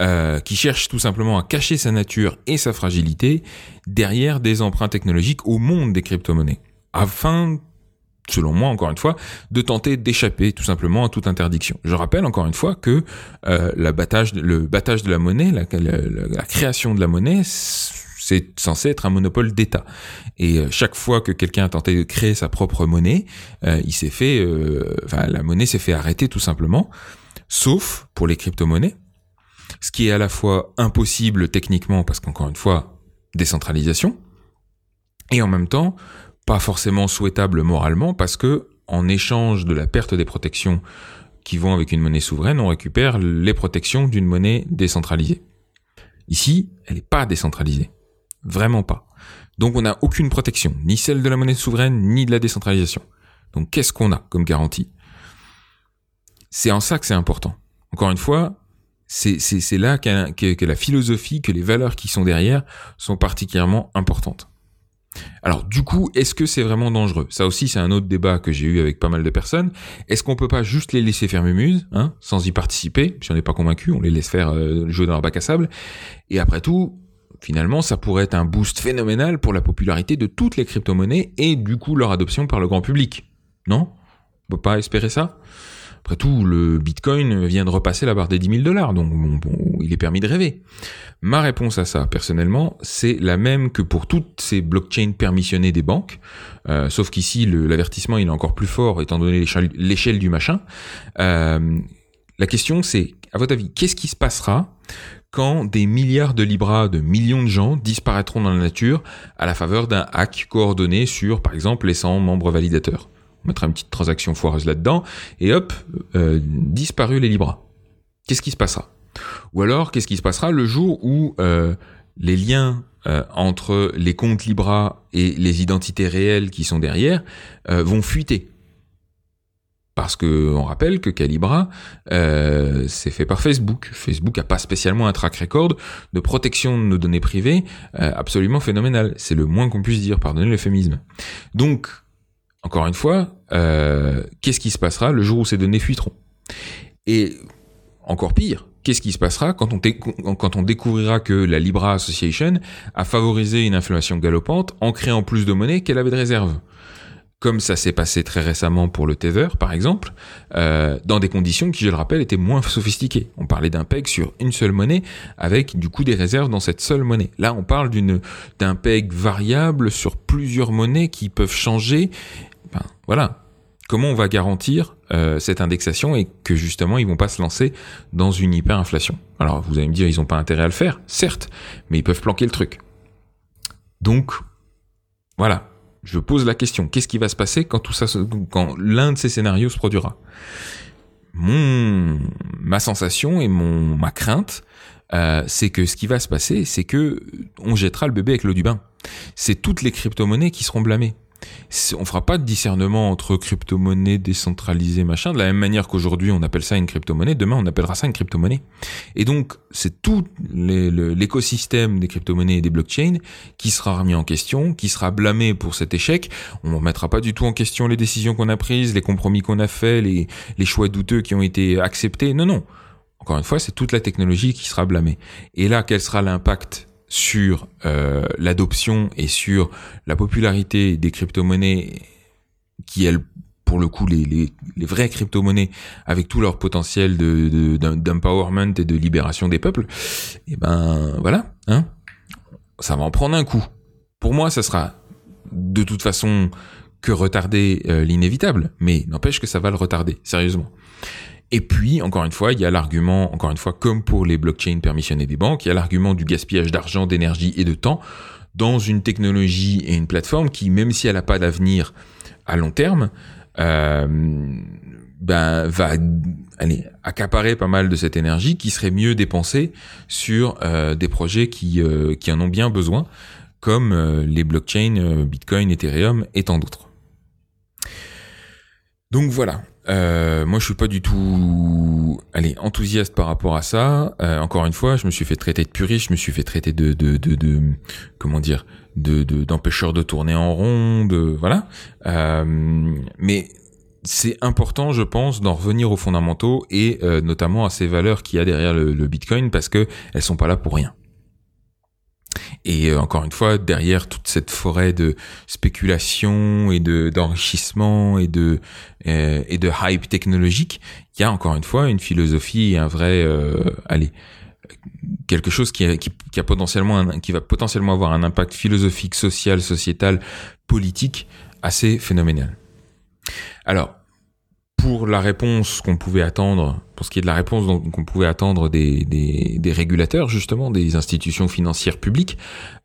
euh, qui cherche tout simplement à cacher sa nature et sa fragilité derrière des emprunts technologiques au monde des crypto-monnaies, afin selon moi encore une fois, de tenter d'échapper tout simplement à toute interdiction. Je rappelle encore une fois que euh, le battage de la monnaie, la, création de la monnaie, c'est censé être un monopole d'État. Et euh, chaque fois que quelqu'un a tenté de créer sa propre monnaie, il s'est fait, la monnaie s'est fait arrêter tout simplement, sauf pour les crypto-monnaies ce qui est à la fois impossible techniquement parce qu'encore une fois, décentralisation, et en même temps, pas forcément souhaitable moralement parce que, en échange de la perte des protections qui vont avec une monnaie souveraine, on récupère les protections d'une monnaie décentralisée. Ici, elle n'est pas décentralisée. Vraiment pas. Donc on n'a aucune protection, ni celle de la monnaie souveraine, ni de la décentralisation. Donc qu'est-ce qu'on a comme garantie? C'est en ça que c'est important. Encore une fois, c'est là que la philosophie, que les valeurs qui sont derrière sont particulièrement importantes. Alors du coup, est-ce que c'est vraiment dangereux? Ça aussi, c'est un autre débat que j'ai eu avec pas mal de personnes. Est-ce qu'on peut pas juste les laisser faire mumuse, hein, sans y participer? Si on n'est pas convaincu, on les laisse faire euh, jouer dans leur bac à sable. Et après tout, finalement, ça pourrait être un boost phénoménal pour la popularité de toutes les crypto-monnaies et du coup leur adoption par le grand public. Non? On peut pas espérer ça? Après tout, le Bitcoin vient de repasser la barre des 10 000 dollars, donc bon, il est permis de rêver. Ma réponse à ça, personnellement, c'est la même que pour toutes ces blockchains permissionnées des banques, euh, sauf qu'ici, l'avertissement, est encore plus fort, étant donné l'échelle du machin. Euh, la question, c'est, à votre avis, qu'est-ce qui se passera quand des milliards de libras de millions de gens disparaîtront dans la nature à la faveur d'un hack coordonné sur, par exemple, les 100 membres validateurs mettra une petite transaction foireuse là-dedans, et hop, euh, disparu les Libras. Qu'est-ce qui se passera? Ou alors, qu'est-ce qui se passera le jour où euh, les liens euh, entre les comptes Libra et les identités réelles qui sont derrière vont fuiter? Parce que on rappelle que Calibra c'est fait par Facebook. Facebook a pas spécialement un track record de protection de nos données privées absolument phénoménal. C'est le moins qu'on puisse dire, pardonnez l'euphémisme. Donc encore une fois, euh, qu'est-ce qui se passera le jour où ces données fuiteront? Et encore pire, qu'est-ce qui se passera quand on, découvrira que la Libra Association a favorisé une inflation galopante en créant plus de monnaie qu'elle avait de réserve? Comme ça s'est passé très récemment pour le Tether, par exemple, euh, dans des conditions qui, je le rappelle, étaient moins sophistiquées. On parlait d'un peg sur une seule monnaie, avec du coup des réserves dans cette seule monnaie. Là, on parle d'un peg variable sur plusieurs monnaies qui peuvent changer. Ben, voilà. Comment on va garantir euh, cette indexation et que justement ils vont pas se lancer dans une hyperinflation? Alors vous allez me dire ils ont pas intérêt à le faire, certes, mais ils peuvent planquer le truc. Donc voilà, je pose la question, qu'est-ce qui va se passer quand tout ça, quand l'un de ces scénarios se produira? Mon, ma sensation et mon, ma crainte, euh, c'est que ce qui va se passer, c'est que on jettera le bébé avec l'eau du bain. C'est toutes les crypto-monnaies qui seront blâmées on fera pas de discernement entre crypto-monnaie décentralisée, machin, de la même manière qu'aujourd'hui on appelle ça une crypto-monnaie, demain on appellera ça une crypto-monnaie. Et donc, c'est tout l'écosystème des crypto-monnaies et des blockchains qui sera remis en question, qui sera blâmé pour cet échec. On ne mettra pas du tout en question les décisions qu'on a prises, les compromis qu'on a faits, les choix douteux qui ont été acceptés. Non, non. Encore une fois, c'est toute la technologie qui sera blâmée. Et là, quel sera l'impact sur euh, l'adoption et sur la popularité des crypto-monnaies qui, elles, pour le coup, les, les, vraies crypto-monnaies avec tout leur potentiel de, d'empowerment et de libération des peuples, et eh ben voilà, hein, ça va en prendre un coup. Pour moi, ça sera de toute façon que retarder euh, l'inévitable, mais n'empêche que ça va le retarder, sérieusement. Et puis, encore une fois, il y a l'argument, encore une fois, comme pour les blockchains permissionnés des banques, il y a l'argument du gaspillage d'argent, d'énergie et de temps dans une technologie et une plateforme qui, même si elle n'a pas d'avenir à long terme, euh, ben, va allez, accaparer pas mal de cette énergie qui serait mieux dépensée sur euh, des projets qui, euh, qui en ont bien besoin, comme les blockchains Bitcoin, Ethereum et tant d'autres. Donc voilà, euh, moi, je suis pas du tout, allez, enthousiaste par rapport à ça. Euh, encore une fois, je me suis fait traiter de puriste, je me suis fait traiter de, de, de, de comment dire, de, d'empêcheur de, tourner en rond, de, voilà. Euh, mais c'est important, je pense, d'en revenir aux fondamentaux et euh, notamment à ces valeurs qu'il y a derrière le, le Bitcoin parce que elles sont pas là pour rien. Et euh, encore une fois, derrière toute cette forêt de spéculation et de d'enrichissement et de euh, et de hype technologique, il y a encore une fois une philosophie un vrai, euh, allez, quelque chose qui, qui, qui a potentiellement qui va potentiellement avoir un impact philosophique, social, sociétal, politique assez phénoménal. Alors, pour la réponse qu'on pouvait attendre pour ce qui est de la réponse qu'on pouvait attendre des, régulateurs, justement, des institutions financières publiques.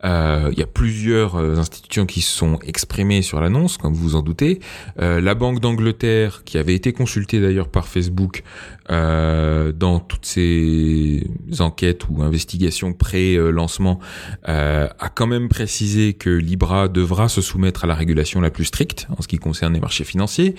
Euh, il y a plusieurs euh, institutions qui se sont exprimées sur l'annonce, comme vous vous en doutez. Euh, la Banque d'Angleterre, qui avait été consultée d'ailleurs par Facebook dans toutes ces enquêtes ou investigations pré-lancement, a quand même précisé que Libra devra se soumettre à la régulation la plus stricte en ce qui concerne les marchés financiers.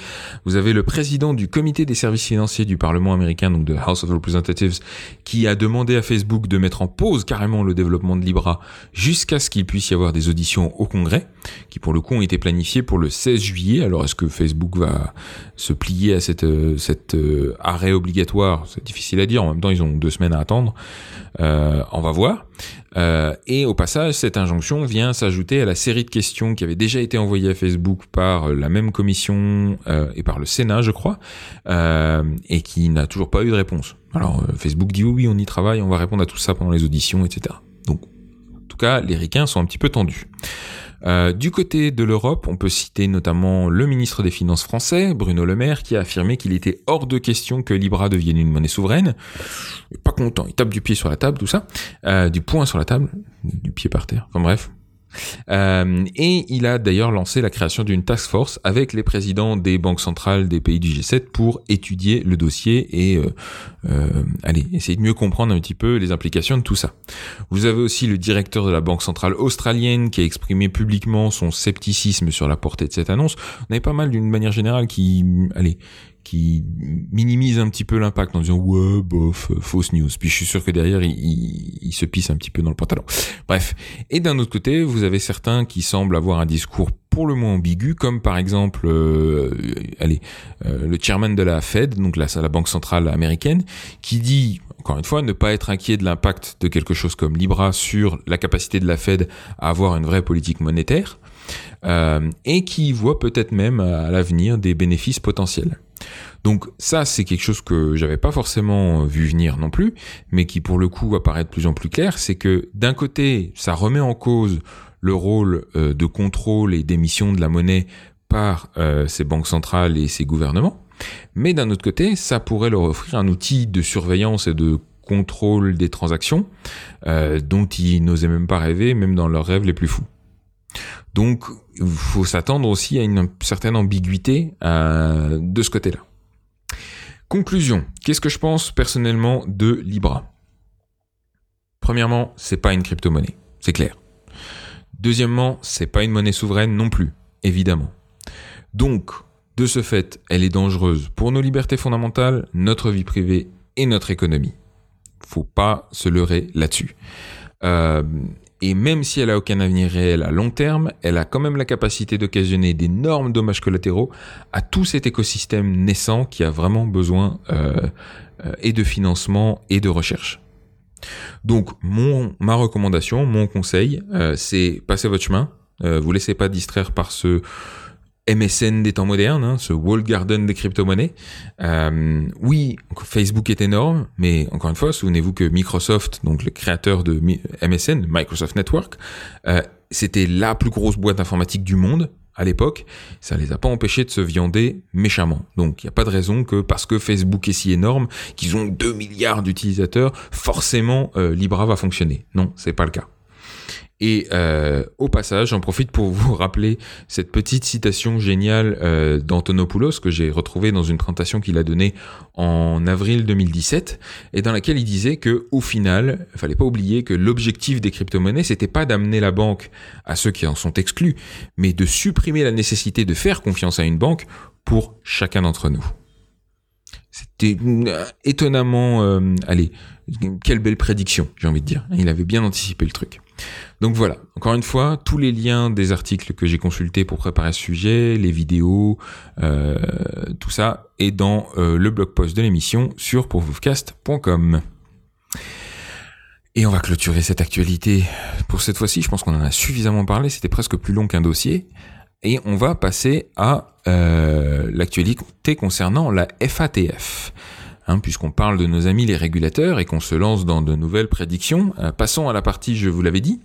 Vous avez le président du comité des services financiers du Parlement américain, donc de House of Representatives, qui a demandé à Facebook de mettre en pause carrément le développement de Libra jusqu'à ce qu'il puisse y avoir des auditions au Congrès, qui pour le coup ont été planifiées pour le 16 juillet. Alors est-ce que Facebook va se plier à cette, euh, cet arrêt obligatoire? C'est difficile à dire. En même temps, ils ont deux semaines à attendre. Euh, on va voir. Euh, et au passage, cette injonction vient s'ajouter à la série de questions qui avait déjà été envoyées à Facebook par la même commission euh, et par le Sénat, je crois, et qui n'a toujours eu de réponse. Alors Facebook dit oui, on y travaille, on va répondre à tout ça pendant les auditions, etc. Donc, en tout cas, les ricains sont un petit peu tendus. Euh, du côté de l'Europe, on peut citer notamment le ministre des Finances français, Bruno Le Maire, qui a affirmé qu'il était hors de question que Libra devienne une monnaie souveraine. pas content, il tape du pied sur la table, tout ça, euh, du poing sur la table, du pied par terre. Enfin bref, euh, et il a d'ailleurs lancé la création d'une task force avec les présidents des banques centrales des pays du G7 pour étudier le dossier et euh, euh, essayer de mieux comprendre un petit peu les implications de tout ça. Vous avez aussi le directeur de la Banque centrale australienne qui a exprimé publiquement son scepticisme sur la portée de cette annonce. On avait pas mal d'une manière générale qui, allez, qui minimise un petit peu l'impact en disant ouais bof fausse news. Puis je suis sûr que derrière il, se pisse un petit peu dans le pantalon. Bref. Et d'un autre côté vous avez certains qui semblent avoir un discours pour le moins ambigu comme par exemple euh, allez euh, le chairman de la Fed donc la, la banque centrale américaine qui dit encore une fois, ne pas être inquiet de l'impact de quelque chose comme Libra sur la capacité de la Fed à avoir une vraie politique monétaire, euh, et qui voit peut-être même à l'avenir des bénéfices potentiels. Donc ça, c'est quelque chose que j'avais pas forcément vu venir non plus, mais qui pour le coup apparaît de plus en plus clair, c'est que d'un côté, ça remet en cause le rôle euh, de contrôle et d'émission de la monnaie par euh, ces banques centrales et ces gouvernements, mais d'un autre côté, ça pourrait leur offrir un outil de surveillance et de contrôle des transactions dont ils n'osaient même pas rêver, même dans leurs rêves les plus fous. Donc, il faut s'attendre aussi à une certaine ambiguïté de ce côté-là. Conclusion. Qu'est-ce que je pense personnellement de Libra? Premièrement, c'est pas une crypto-monnaie, c'est clair. Deuxièmement, c'est pas une monnaie souveraine non plus, évidemment. Donc, de ce fait, elle est dangereuse pour nos libertés fondamentales, notre vie privée et notre économie. Faut pas se leurrer là-dessus. Euh, et même si elle a aucun avenir réel à long terme, elle a quand même la capacité d'occasionner d'énormes dommages collatéraux à tout cet écosystème naissant qui a vraiment besoin euh, euh, et de financement et de recherche. Donc mon ma recommandation, mon conseil, euh, c'est passer votre chemin. vous laissez pas distraire par ce MSN des temps modernes, hein, ce wall garden des crypto-monnaies. Euh, oui, Facebook est énorme, mais encore une fois, souvenez-vous que Microsoft, donc le créateur de MSN, Microsoft Network, euh, c'était la plus grosse boîte informatique du monde à l'époque, ça les a pas empêchés de se viander méchamment. Donc il n'y a pas de raison que parce que Facebook est si énorme, qu'ils ont 2 milliards d'utilisateurs, forcément euh, Libra va fonctionner. Non, c'est pas le cas. Et euh, au passage, j'en profite pour vous rappeler cette petite citation géniale euh, d'Antonopoulos que j'ai retrouvée dans une présentation qu'il a donnée en avril 2017 et dans laquelle il disait que au final, il fallait pas oublier que l'objectif des crypto-monnaies c'était pas d'amener la banque à ceux qui en sont exclus, mais de supprimer la nécessité de faire confiance à une banque pour chacun d'entre nous. C'était euh, étonnamment, allez, quelle belle prédiction, j'ai envie de dire. Il avait bien anticipé le truc. Donc voilà, encore une fois, tous les liens des articles que j'ai consultés pour préparer ce sujet, les vidéos, euh, tout ça est dans euh, le blog post de l'émission sur proofofcast.com. Et on va clôturer cette actualité pour cette fois-ci. Je pense qu'on en a suffisamment parlé. C'était presque plus long qu'un dossier. Et on va passer à euh, l'actualité concernant la FATF. Hein, puisqu'on parle de nos amis les régulateurs et qu'on se lance dans de nouvelles prédictions. Euh, passons à la partie, je vous l'avais dit,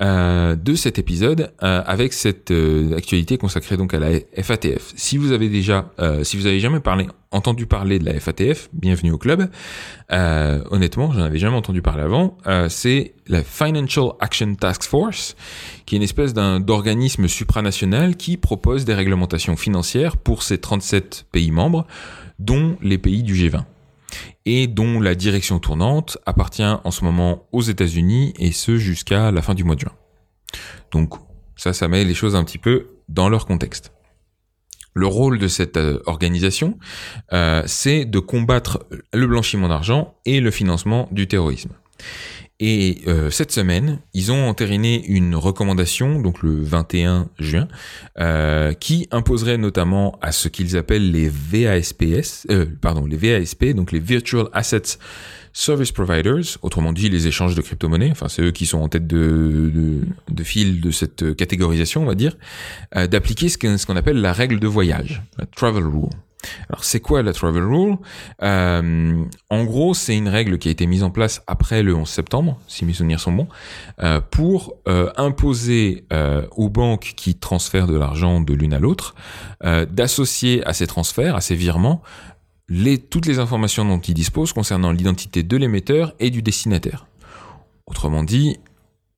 euh, de cet épisode euh, avec cette euh, actualité consacrée donc à la FATF. Si vous avez déjà, si vous avez jamais parlé, entendu parler de la FATF, bienvenue au club. honnêtement, j'en avais jamais entendu parler avant. c'est la Financial Action Task Force, qui est une espèce d'organisme supranational qui propose des réglementations financières pour ces 37 pays membres, dont les pays du G20 et dont la direction tournante appartient en ce moment aux États-Unis et ce jusqu'à la fin du mois de juin. Donc ça, ça met les choses un petit peu dans leur contexte. Le rôle de cette euh, organisation, euh, c'est de combattre le blanchiment d'argent et le financement du terrorisme. Et euh, cette semaine, ils ont entériné une recommandation, donc le 21 juin, euh, qui imposerait notamment à ce qu'ils appellent les VASPS, euh, pardon, les VASP, donc les Virtual Assets Service Providers, autrement dit les échanges de crypto-monnaies, enfin c'est eux qui sont en tête de, de, de fil de cette catégorisation, on va dire, euh, d'appliquer ce qu'on appelle la règle de voyage, la Travel Rule. Alors c'est quoi la travel rule? Euh, En gros, c'est une règle qui a été mise en place après le 11 septembre, si mes souvenirs sont bons, euh, pour euh, imposer aux banques qui transfèrent de l'argent de l'une à l'autre d'associer à ces transferts, à ces virements, toutes les informations dont ils disposent concernant l'identité de l'émetteur et du destinataire. Autrement dit,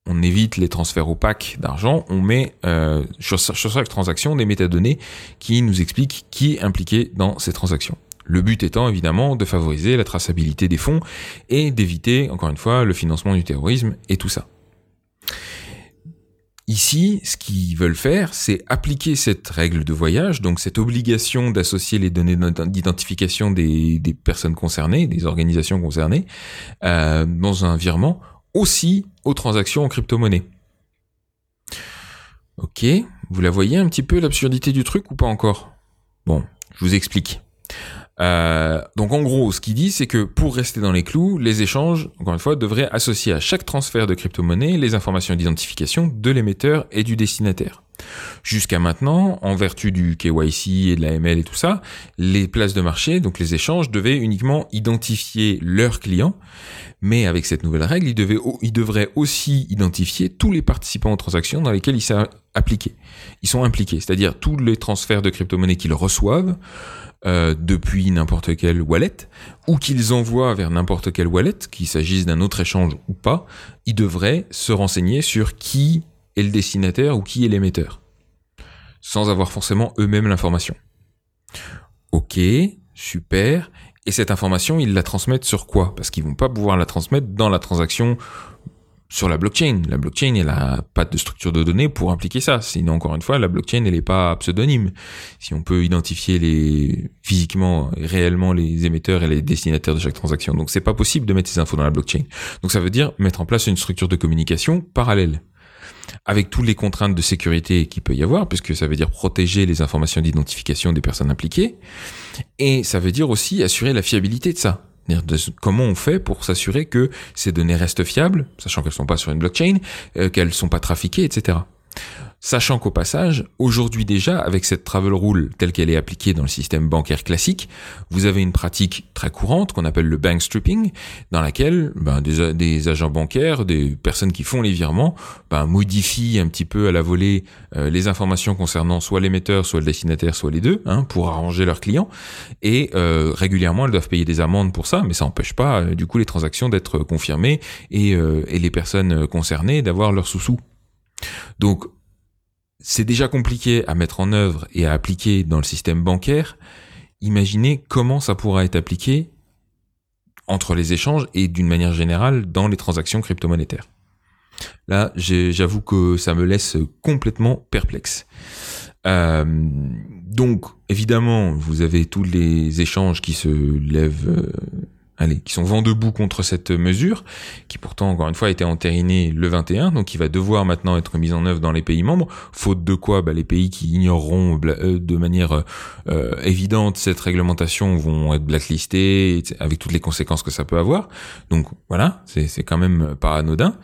on évite les transferts opaques d'argent, on met euh, sur, chaque transaction des métadonnées qui nous expliquent qui est impliqué dans ces transactions. Le but étant évidemment de favoriser la traçabilité des fonds et d'éviter, encore une fois, le financement du terrorisme et tout ça. Ici, ce qu'ils veulent faire, c'est appliquer cette règle de voyage, donc cette obligation d'associer les données d'identification des, personnes concernées, des organisations concernées, euh, dans un virement aussi aux transactions en crypto-monnaie. Ok, vous la voyez un petit peu l'absurdité du truc ou pas encore? Bon, je vous explique. Euh, donc en gros, ce qu'il dit, c'est que pour rester dans les clous, les échanges, encore une fois, devraient associer à chaque transfert de crypto-monnaie les informations d'identification de l'émetteur et du destinataire. Jusqu'à maintenant, en vertu du KYC et de la ML et tout ça, les places de marché, donc les échanges, devaient uniquement identifier leurs clients, mais avec cette nouvelle règle, ils, devaient, ils devraient aussi identifier tous les participants aux transactions dans lesquelles ils sont. Ils sont impliqués, c'est-à-dire tous les transferts de crypto-monnaie qu'ils reçoivent, euh, depuis n'importe quelle wallet, ou qu'ils envoient vers n'importe quelle wallet, qu'il s'agisse d'un autre échange ou pas, ils devraient se renseigner sur qui est le destinataire ou qui est l'émetteur, sans avoir forcément eux-mêmes l'information. Ok, super. Et cette information, ils la transmettent sur quoi? Parce qu'ils vont pas pouvoir la transmettre dans la transaction sur la blockchain. La blockchain, elle a pas de structure de données pour impliquer ça. Sinon, encore une fois, la blockchain, elle n'est pas pseudonyme. Si on peut identifier les physiquement, réellement les émetteurs et les destinataires de chaque transaction, donc c'est pas possible de mettre ces infos dans la blockchain. Donc ça veut dire mettre en place une structure de communication parallèle avec toutes les contraintes de sécurité qu'il peut y avoir, puisque ça veut dire protéger les informations d'identification des personnes impliquées, et ça veut dire aussi assurer la fiabilité de ça comment on fait pour s'assurer que ces données restent fiables, sachant qu'elles sont pas sur une blockchain, euh, qu'elles sont pas trafiquées, etc. Sachant qu'au passage, aujourd'hui déjà, avec cette travel rule telle qu'elle est appliquée dans le système bancaire classique, vous avez une pratique très courante qu'on appelle le bank stripping, dans laquelle ben, des, agents bancaires, des personnes qui font les virements, ben, modifient un petit peu à la volée euh, les informations concernant soit l'émetteur, soit le destinataire, soit les deux, hein, pour arranger leurs clients. Et euh, régulièrement, elles doivent payer des amendes pour ça, mais ça n'empêche pas euh, du coup les transactions d'être confirmées et, et les personnes concernées d'avoir leurs sous-sous. Donc c'est déjà compliqué à mettre en œuvre et à appliquer dans le système bancaire. Imaginez comment ça pourra être appliqué entre les échanges et d'une manière générale dans les transactions crypto-monétaires. Là, j'avoue que ça me laisse complètement perplexe. Euh, donc, évidemment, vous avez tous les échanges qui se lèvent euh, allez, qui sont vent debout contre cette mesure, qui pourtant, encore une fois, a été entérinée le 21, donc qui va devoir maintenant être mise en œuvre dans les pays membres, faute de quoi bah, les pays qui ignoreront euh, de manière euh, évidente cette réglementation vont être blacklistés, avec toutes les conséquences que ça peut avoir. Donc voilà, c'est quand même pas anodin.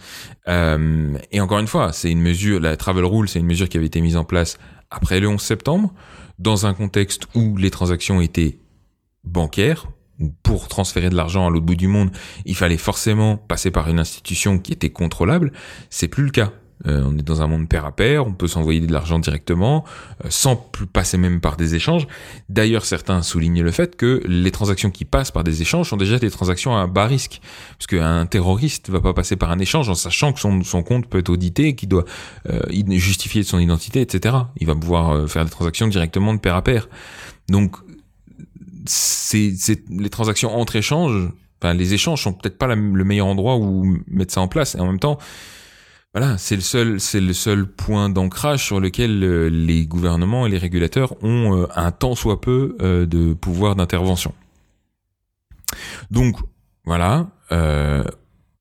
Euh, et encore une fois, c'est une mesure, la travel rule, c'est une mesure qui avait été mise en place après le 11 septembre, dans un contexte où les transactions étaient bancaires, pour transférer de l'argent à l'autre bout du monde, il fallait forcément passer par une institution qui était contrôlable, c'est plus le cas. Euh, on est dans un monde pair à pair, on peut s'envoyer de l'argent directement, euh, sans plus passer même par des échanges. D'ailleurs, certains soulignent le fait que les transactions qui passent par des échanges sont déjà des transactions à bas risque, parce qu'un terroriste va pas passer par un échange en sachant que son, son compte peut être audité, qu'il doit euh, justifier son identité, etc. Il va pouvoir faire des transactions directement de pair à pair. Donc, c'est les transactions entre échanges, enfin les échanges sont peut-être pas le meilleur endroit où mettre ça en place. Et en même temps, voilà, c'est le seul, c'est le seul point d'ancrage sur lequel euh, les gouvernements et les régulateurs ont euh, un tant soit peu euh, de pouvoir d'intervention. Donc, voilà,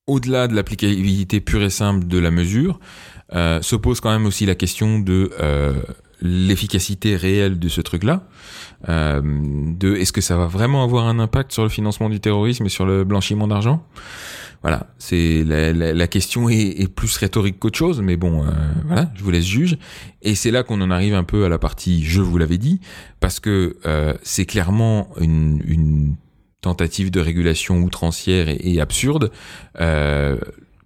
au-delà de l'applicabilité pure et simple de la mesure, se pose quand même aussi la question de l'efficacité réelle de ce truc-là, de est-ce que ça va vraiment avoir un impact sur le financement du terrorisme et sur le blanchiment d'argent? Voilà, c'est la, la, question est, plus rhétorique qu'autre chose, mais bon, euh, voilà, je vous laisse juge. Et c'est là qu'on en arrive un peu à la partie je vous l'avais dit, parce que euh, c'est clairement une, une, tentative de régulation outrancière et, et absurde. Euh,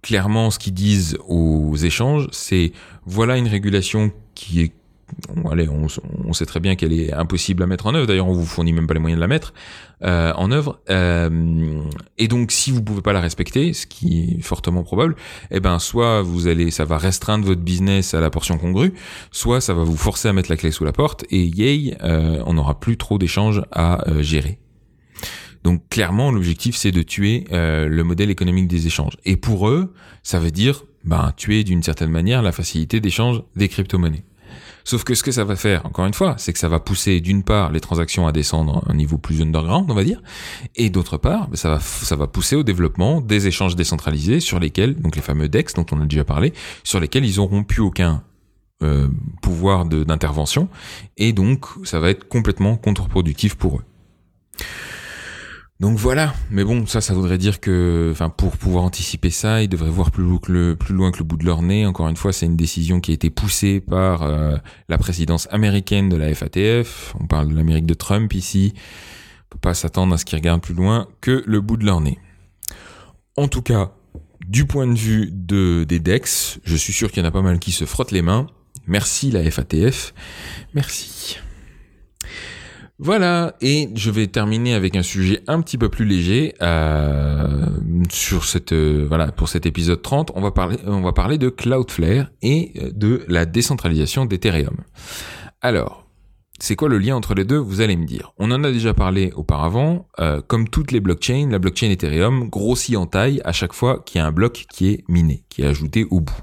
clairement, ce qu'ils disent aux échanges, c'est voilà une régulation qui est on, sait très bien qu'elle est impossible à mettre en œuvre. D'ailleurs, on vous fournit même pas les moyens de la mettre euh, en œuvre. Euh, et donc, si vous pouvez pas la respecter, ce qui est fortement probable, eh ben, soit vous allez, ça va restreindre votre business à la portion congrue, soit ça va vous forcer à mettre la clé sous la porte. Et yay, euh, on n'aura plus trop d'échanges à gérer. Donc clairement, l'objectif c'est de tuer le modèle économique des échanges. Et pour eux, ça veut dire ben, tuer d'une certaine manière la facilité d'échange des crypto-monnaies. Sauf que ce que ça va faire, encore une fois, c'est que ça va pousser d'une part les transactions à descendre à un niveau plus underground, on va dire, et d'autre part, ça va, pousser au développement des échanges décentralisés sur lesquels, donc les fameux DEX dont on a déjà parlé, sur lesquels ils auront plus aucun euh, pouvoir d'intervention, et donc ça va être complètement contre-productif pour eux. Donc voilà, mais bon, ça, ça voudrait dire que, enfin, pour pouvoir anticiper ça, ils devraient voir plus, loin que le, bout de leur nez. Encore une fois, c'est une décision qui a été poussée par euh, la présidence américaine de la FATF. On parle de l'Amérique de Trump ici. On peut pas s'attendre à ce qu'ils regardent plus loin que le bout de leur nez. En tout cas, du point de vue de, des DEX, je suis sûr qu'il y en a pas mal qui se frottent les mains. Merci la FATF. Merci. Voilà, et je vais terminer avec un sujet un petit peu plus léger euh, sur cette euh, voilà pour cet épisode 30. On va parler on va parler de Cloudflare et euh, de la décentralisation d'Ethereum. Alors, c'est quoi le lien entre les deux? Vous allez me dire. On en a déjà parlé auparavant. comme toutes les blockchains, la blockchain Ethereum grossit en taille à chaque fois qu'il y a un bloc qui est miné, qui est ajouté au bout.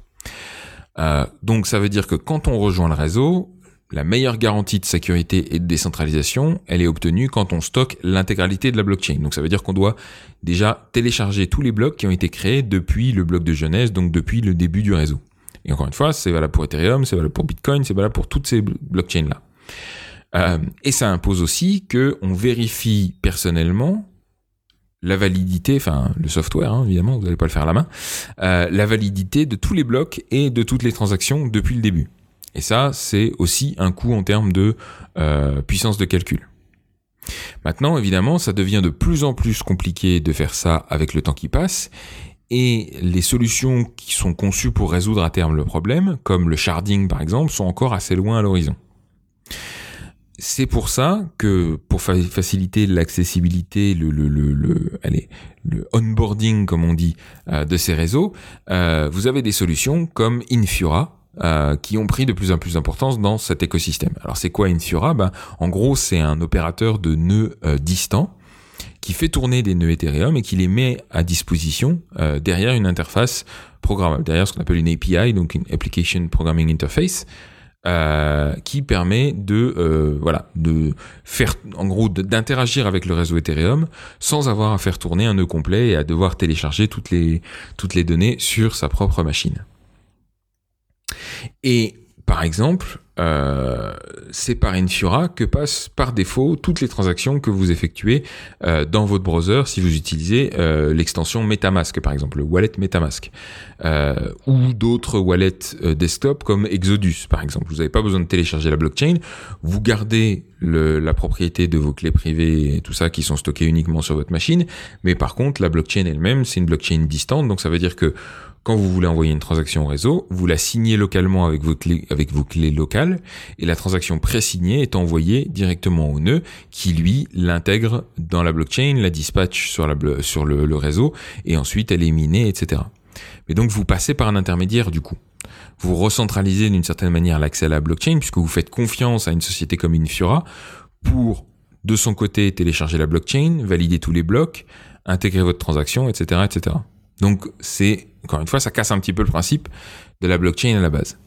donc ça veut dire que quand on rejoint le réseau, la meilleure garantie de sécurité et de décentralisation, elle est obtenue quand on stocke l'intégralité de la blockchain. Donc ça veut dire qu'on doit déjà télécharger tous les blocs qui ont été créés depuis le bloc de Genèse, donc depuis le début du réseau. Et encore une fois, c'est valable pour Ethereum, c'est valable pour Bitcoin, c'est valable pour toutes ces blockchains-là. Euh, et ça impose aussi que on vérifie personnellement la validité, enfin le software hein, évidemment, vous n'allez pas le faire à la main, euh, la validité de tous les blocs et de toutes les transactions depuis le début. Et ça, c'est aussi un coût en termes de euh, puissance de calcul. Maintenant, évidemment, ça devient de plus en plus compliqué de faire ça avec le temps qui passe, et les solutions qui sont conçues pour résoudre à terme le problème, comme le sharding par exemple, sont encore assez loin à l'horizon. C'est pour ça que pour faciliter l'accessibilité, le, le, le, allez, le onboarding comme on dit euh, de ces réseaux, euh, vous avez des solutions comme Infura euh, qui ont pris de plus en plus d'importance dans cet écosystème. Alors c'est quoi Infura En gros, c'est un opérateur de nœuds euh, distants qui fait tourner des nœuds Ethereum et qui les met à disposition euh, derrière une interface programmable, derrière ce qu'on appelle une API, donc une Application Programming Interface, qui permet de voilà de faire en gros d'interagir avec le réseau Ethereum sans avoir à faire tourner un nœud complet et à devoir télécharger toutes les données sur sa propre machine. Et par exemple, euh, c'est par Infura que passent par défaut toutes les transactions que vous effectuez euh, dans votre browser si vous utilisez euh, l'extension MetaMask, par exemple, le wallet MetaMask, ou d'autres wallets desktop comme Exodus, par exemple. Vous n'avez pas besoin de télécharger la blockchain, vous gardez la propriété de vos clés privées et tout ça qui sont stockées uniquement sur votre machine, mais par contre, la blockchain elle-même, c'est une blockchain distante, donc ça veut dire que quand vous voulez envoyer une transaction au réseau, vous la signez localement avec vos clés, avec vos clés locales et la transaction pré-signée est envoyée directement au nœud qui lui l'intègre dans la blockchain, la dispatch sur, la, sur le, réseau et ensuite elle est minée, etc. Mais donc vous passez par un intermédiaire du coup. Vous recentralisez d'une certaine manière l'accès à la blockchain puisque vous faites confiance à une société comme Infura pour de son côté télécharger la blockchain, valider tous les blocs, intégrer votre transaction, etc., etc. Donc c'est, encore une fois, ça casse un petit peu le principe de la blockchain à la base.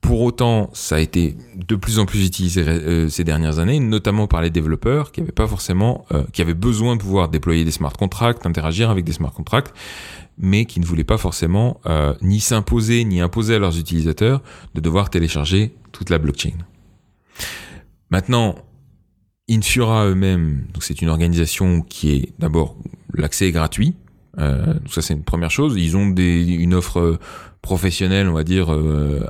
Pour autant, ça a été de plus en plus utilisé euh, ces dernières années, notamment par les développeurs qui avaient pas forcément, euh, qui avaient besoin de pouvoir déployer des smart contracts, interagir avec des smart contracts, mais qui ne voulaient pas forcément euh, ni s'imposer ni imposer à leurs utilisateurs de devoir télécharger toute la blockchain. Maintenant, Infura eux-mêmes, c'est une organisation qui est d'abord l'accès est gratuit, euh, ça c'est une première chose. Ils ont une offre professionnelle, on va dire euh,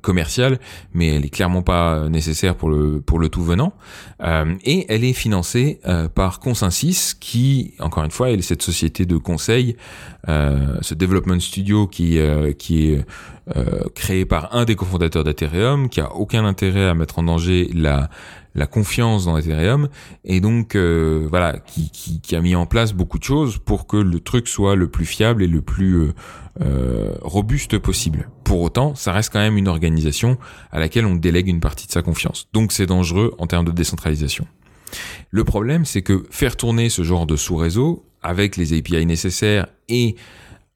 commerciale, mais elle est clairement pas nécessaire pour le pour le tout venant. Euh, et elle est financée euh, par Consensus, qui encore une fois est cette société de conseil, ce development studio qui qui est créé par un des cofondateurs d'Ethereum, qui a aucun intérêt à mettre en danger la la confiance dans Ethereum et donc euh, voilà qui, a mis en place beaucoup de choses pour que le truc soit le plus fiable et le plus euh, euh, robuste possible. Pour autant, ça reste quand même une organisation à laquelle on délègue une partie de sa confiance. Donc c'est dangereux en termes de décentralisation. Le problème, c'est que faire tourner ce genre de sous-réseau avec les API nécessaires et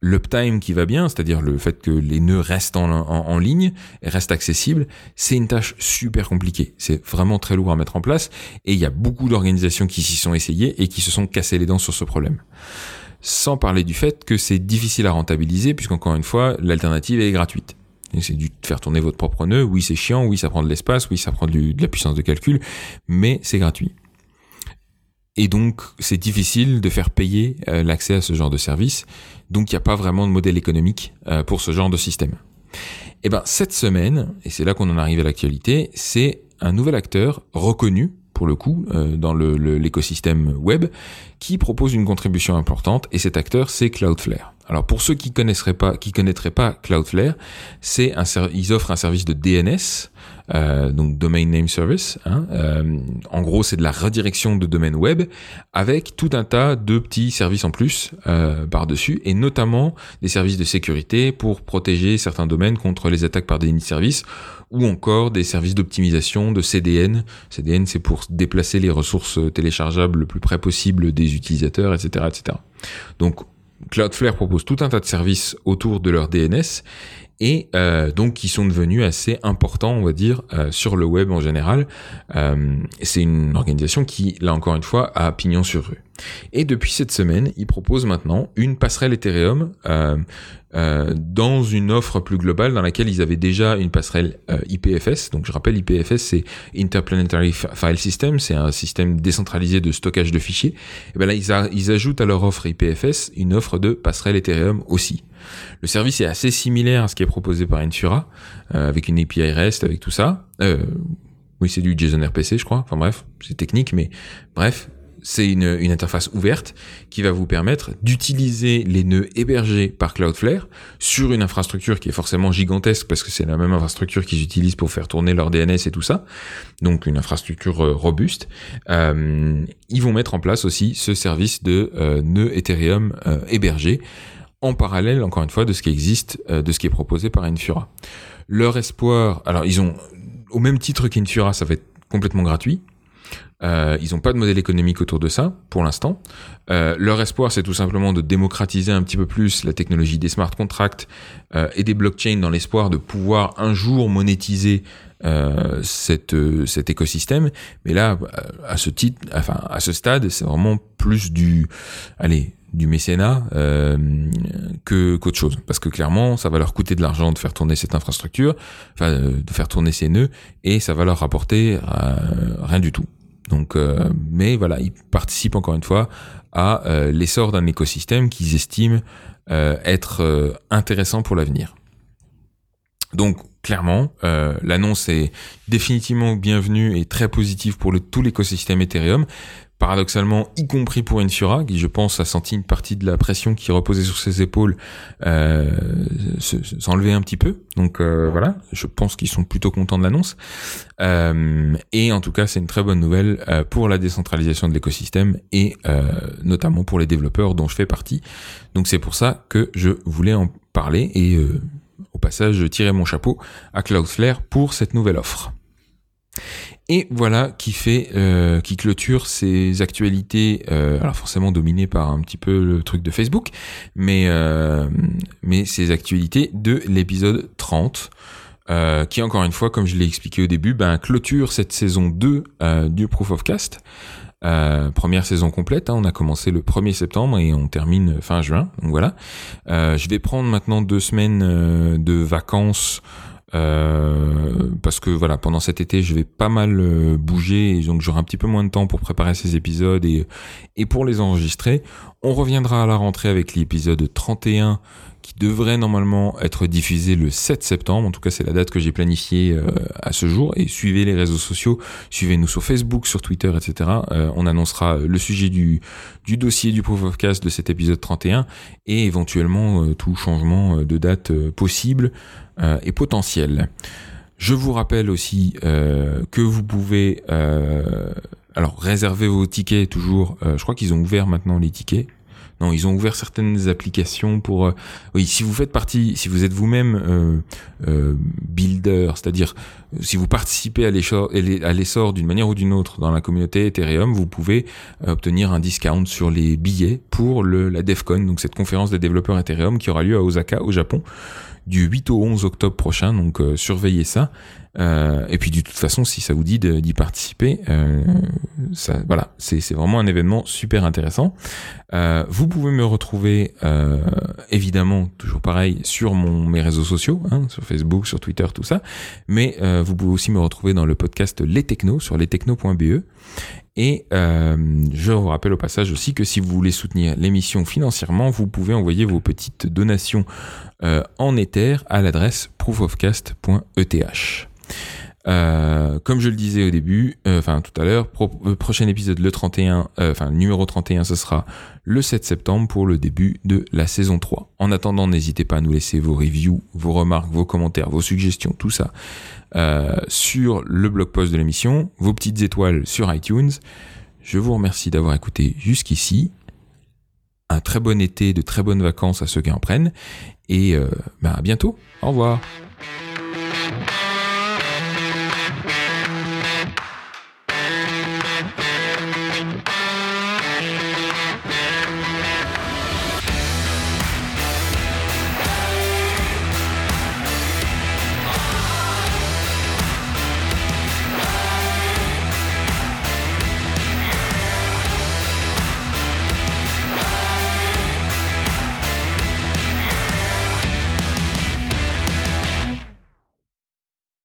l'uptime qui va bien, c'est-à-dire le fait que les nœuds restent en, ligne restent accessibles, c'est une tâche super compliquée. C'est vraiment très lourd à mettre en place et il y a beaucoup d'organisations qui s'y sont essayées et qui se sont cassées les dents sur ce problème. Sans parler du fait que c'est difficile à rentabiliser puisqu'encore une fois, l'alternative est gratuite. C'est du faire tourner votre propre nœud. Oui, c'est chiant. Oui, ça prend de l'espace. Oui, ça prend de la puissance de calcul. Mais c'est gratuit. Et donc, c'est difficile de faire payer euh, l'accès à ce genre de service. Donc, il n'y a pas vraiment de modèle économique euh, pour ce genre de système. Et eh ben, cette semaine, et c'est là qu'on en arrive à l'actualité, c'est un nouvel acteur reconnu pour le coup, euh, dans l'écosystème web, qui propose une contribution importante, et cet acteur, c'est Cloudflare. Alors pour ceux qui connaisseraient pas, qui connaîtraient pas Cloudflare, c'est ils offrent un service de DNS, euh, donc Domain Name Service. Hein, euh, en gros, c'est de la redirection de domaine web avec tout un tas de petits services en plus euh, par-dessus, et notamment des services de sécurité pour protéger certains domaines contre les attaques par des services ou encore des services d'optimisation de CDN. CDN, c'est pour déplacer les ressources téléchargeables le plus près possible des utilisateurs, etc., etc. Donc Cloudflare propose tout un tas de services autour de leur DNS et euh, donc qui sont devenus assez importants, on va dire, euh, sur le web en général. Euh, c'est une organisation qui, là encore une fois, a pignon sur rue. Et depuis cette semaine, ils proposent maintenant une passerelle Ethereum euh, euh, dans une offre plus globale dans laquelle ils avaient déjà une passerelle euh, IPFS. Donc je rappelle, IPFS c'est Interplanetary File System, c'est un système décentralisé de stockage de fichiers. Et bien là, ils, ils ajoutent à leur offre IPFS une offre de passerelle Ethereum aussi. Le service est assez similaire à ce qui est proposé par Infura, euh, avec une API REST, avec tout ça. Euh, oui, c'est du JSON RPC, je crois. Enfin bref, c'est technique, mais bref, c'est une, interface ouverte qui va vous permettre d'utiliser les nœuds hébergés par Cloudflare sur une infrastructure qui est forcément gigantesque parce que c'est la même infrastructure qu'ils utilisent pour faire tourner leur DNS et tout ça. Donc une infrastructure euh, robuste. Euh, ils vont mettre en place aussi ce service de euh, nœuds Ethereum euh, hébergés en parallèle, encore une fois, de ce qui existe, euh, de ce qui est proposé par Infura. Leur espoir, alors ils ont, au même titre qu'Infura, ça va être complètement gratuit. Euh, ils n'ont pas de modèle économique autour de ça pour l'instant. Euh, leur espoir, c'est tout simplement de démocratiser un petit peu plus la technologie des smart contracts euh, et des blockchains dans l'espoir de pouvoir un jour monétiser cette, cet écosystème. Mais là, à ce titre, enfin à ce stade, c'est vraiment plus du, allez, du mécénat que qu'autre chose parce que clairement ça va leur coûter de l'argent de faire tourner cette infrastructure enfin de faire tourner ces nœuds et ça va leur rapporter rien du tout donc, euh, mais voilà, ils participent encore une fois à euh, l'essor d'un écosystème qu'ils estiment euh, être intéressant pour l'avenir. Donc, clairement, l'annonce est définitivement bienvenue et très positive pour tout l'écosystème Ethereum paradoxalement, y compris pour Infura, qui je pense a senti une partie de la pression qui reposait sur ses épaules euh, s'enlever un petit peu. Donc euh, voilà, je pense qu'ils sont plutôt contents de l'annonce. Euh, et en tout cas, c'est une très bonne nouvelle euh, pour la décentralisation de l'écosystème et notamment pour les développeurs dont je fais partie. Donc c'est pour ça que je voulais en parler et au passage, je tirais mon chapeau à Cloudflare pour cette nouvelle offre. Et voilà qui fait, euh, qui clôture ces actualités, euh, alors forcément dominées par un petit peu le truc de Facebook, mais euh, mais ces actualités de l'épisode 30. Euh, qui encore une fois, comme je l'ai expliqué au début, ben, clôture cette saison 2 euh, du Proof of Cast. Euh, première saison complète, hein, on a commencé le 1er septembre et on termine fin juin. Donc voilà. je vais prendre maintenant deux semaines de vacances euh, parce que voilà, pendant cet été, je vais pas mal euh, bouger et donc j'aurai un petit peu moins de temps pour préparer ces épisodes et, et pour les enregistrer. On reviendra à la rentrée avec l'épisode 31 qui devrait normalement être diffusé le 7 septembre. En tout cas, c'est la date que j'ai planifiée euh, à ce jour. Et suivez les réseaux sociaux, suivez-nous sur Facebook, sur Twitter, etc. Euh, on annoncera le sujet du, du dossier du Proof of Cast de cet épisode 31 et éventuellement euh, tout changement de date possible et potentiel. Je vous rappelle aussi que vous pouvez alors réserver vos tickets toujours. je crois qu'ils ont ouvert maintenant les tickets. Non, ils ont ouvert certaines applications pour. Euh, oui, si vous faites partie, si vous êtes vous-même euh, euh, builder, c'est-à-dire si vous participez à l'essor d'une manière ou d'une autre dans la communauté Ethereum, vous pouvez obtenir un discount sur les billets pour le, la DevCon, donc cette conférence des développeurs Ethereum qui aura lieu à Osaka, au Japon, du 8 au 11 octobre prochain. Donc surveillez ça. Euh, et puis de toute façon, si ça vous dit d'y participer, euh, voilà, c'est vraiment un événement super intéressant. Euh, vous pouvez me retrouver évidemment toujours pareil sur mes réseaux sociaux, hein, sur Facebook, sur Twitter, tout ça. Mais vous pouvez aussi me retrouver dans le podcast Les Technos sur lestechnos.be. Et je vous rappelle au passage aussi que si vous voulez soutenir l'émission financièrement, vous pouvez envoyer vos petites donations en Ether à l'adresse proofofcast.eth. Euh, comme je le disais au début, euh, enfin tout à l'heure, euh, prochain épisode le 31, enfin numéro 31, ce sera le 7 septembre pour le début de la saison 3. En attendant, n'hésitez pas à nous laisser vos reviews, vos remarques, vos commentaires, vos suggestions, tout ça sur le blog post de l'émission, vos petites étoiles sur iTunes. Je vous remercie d'avoir écouté jusqu'ici. Un très bon été, de très bonnes vacances à ceux qui en prennent. Et bah, à bientôt. Au revoir.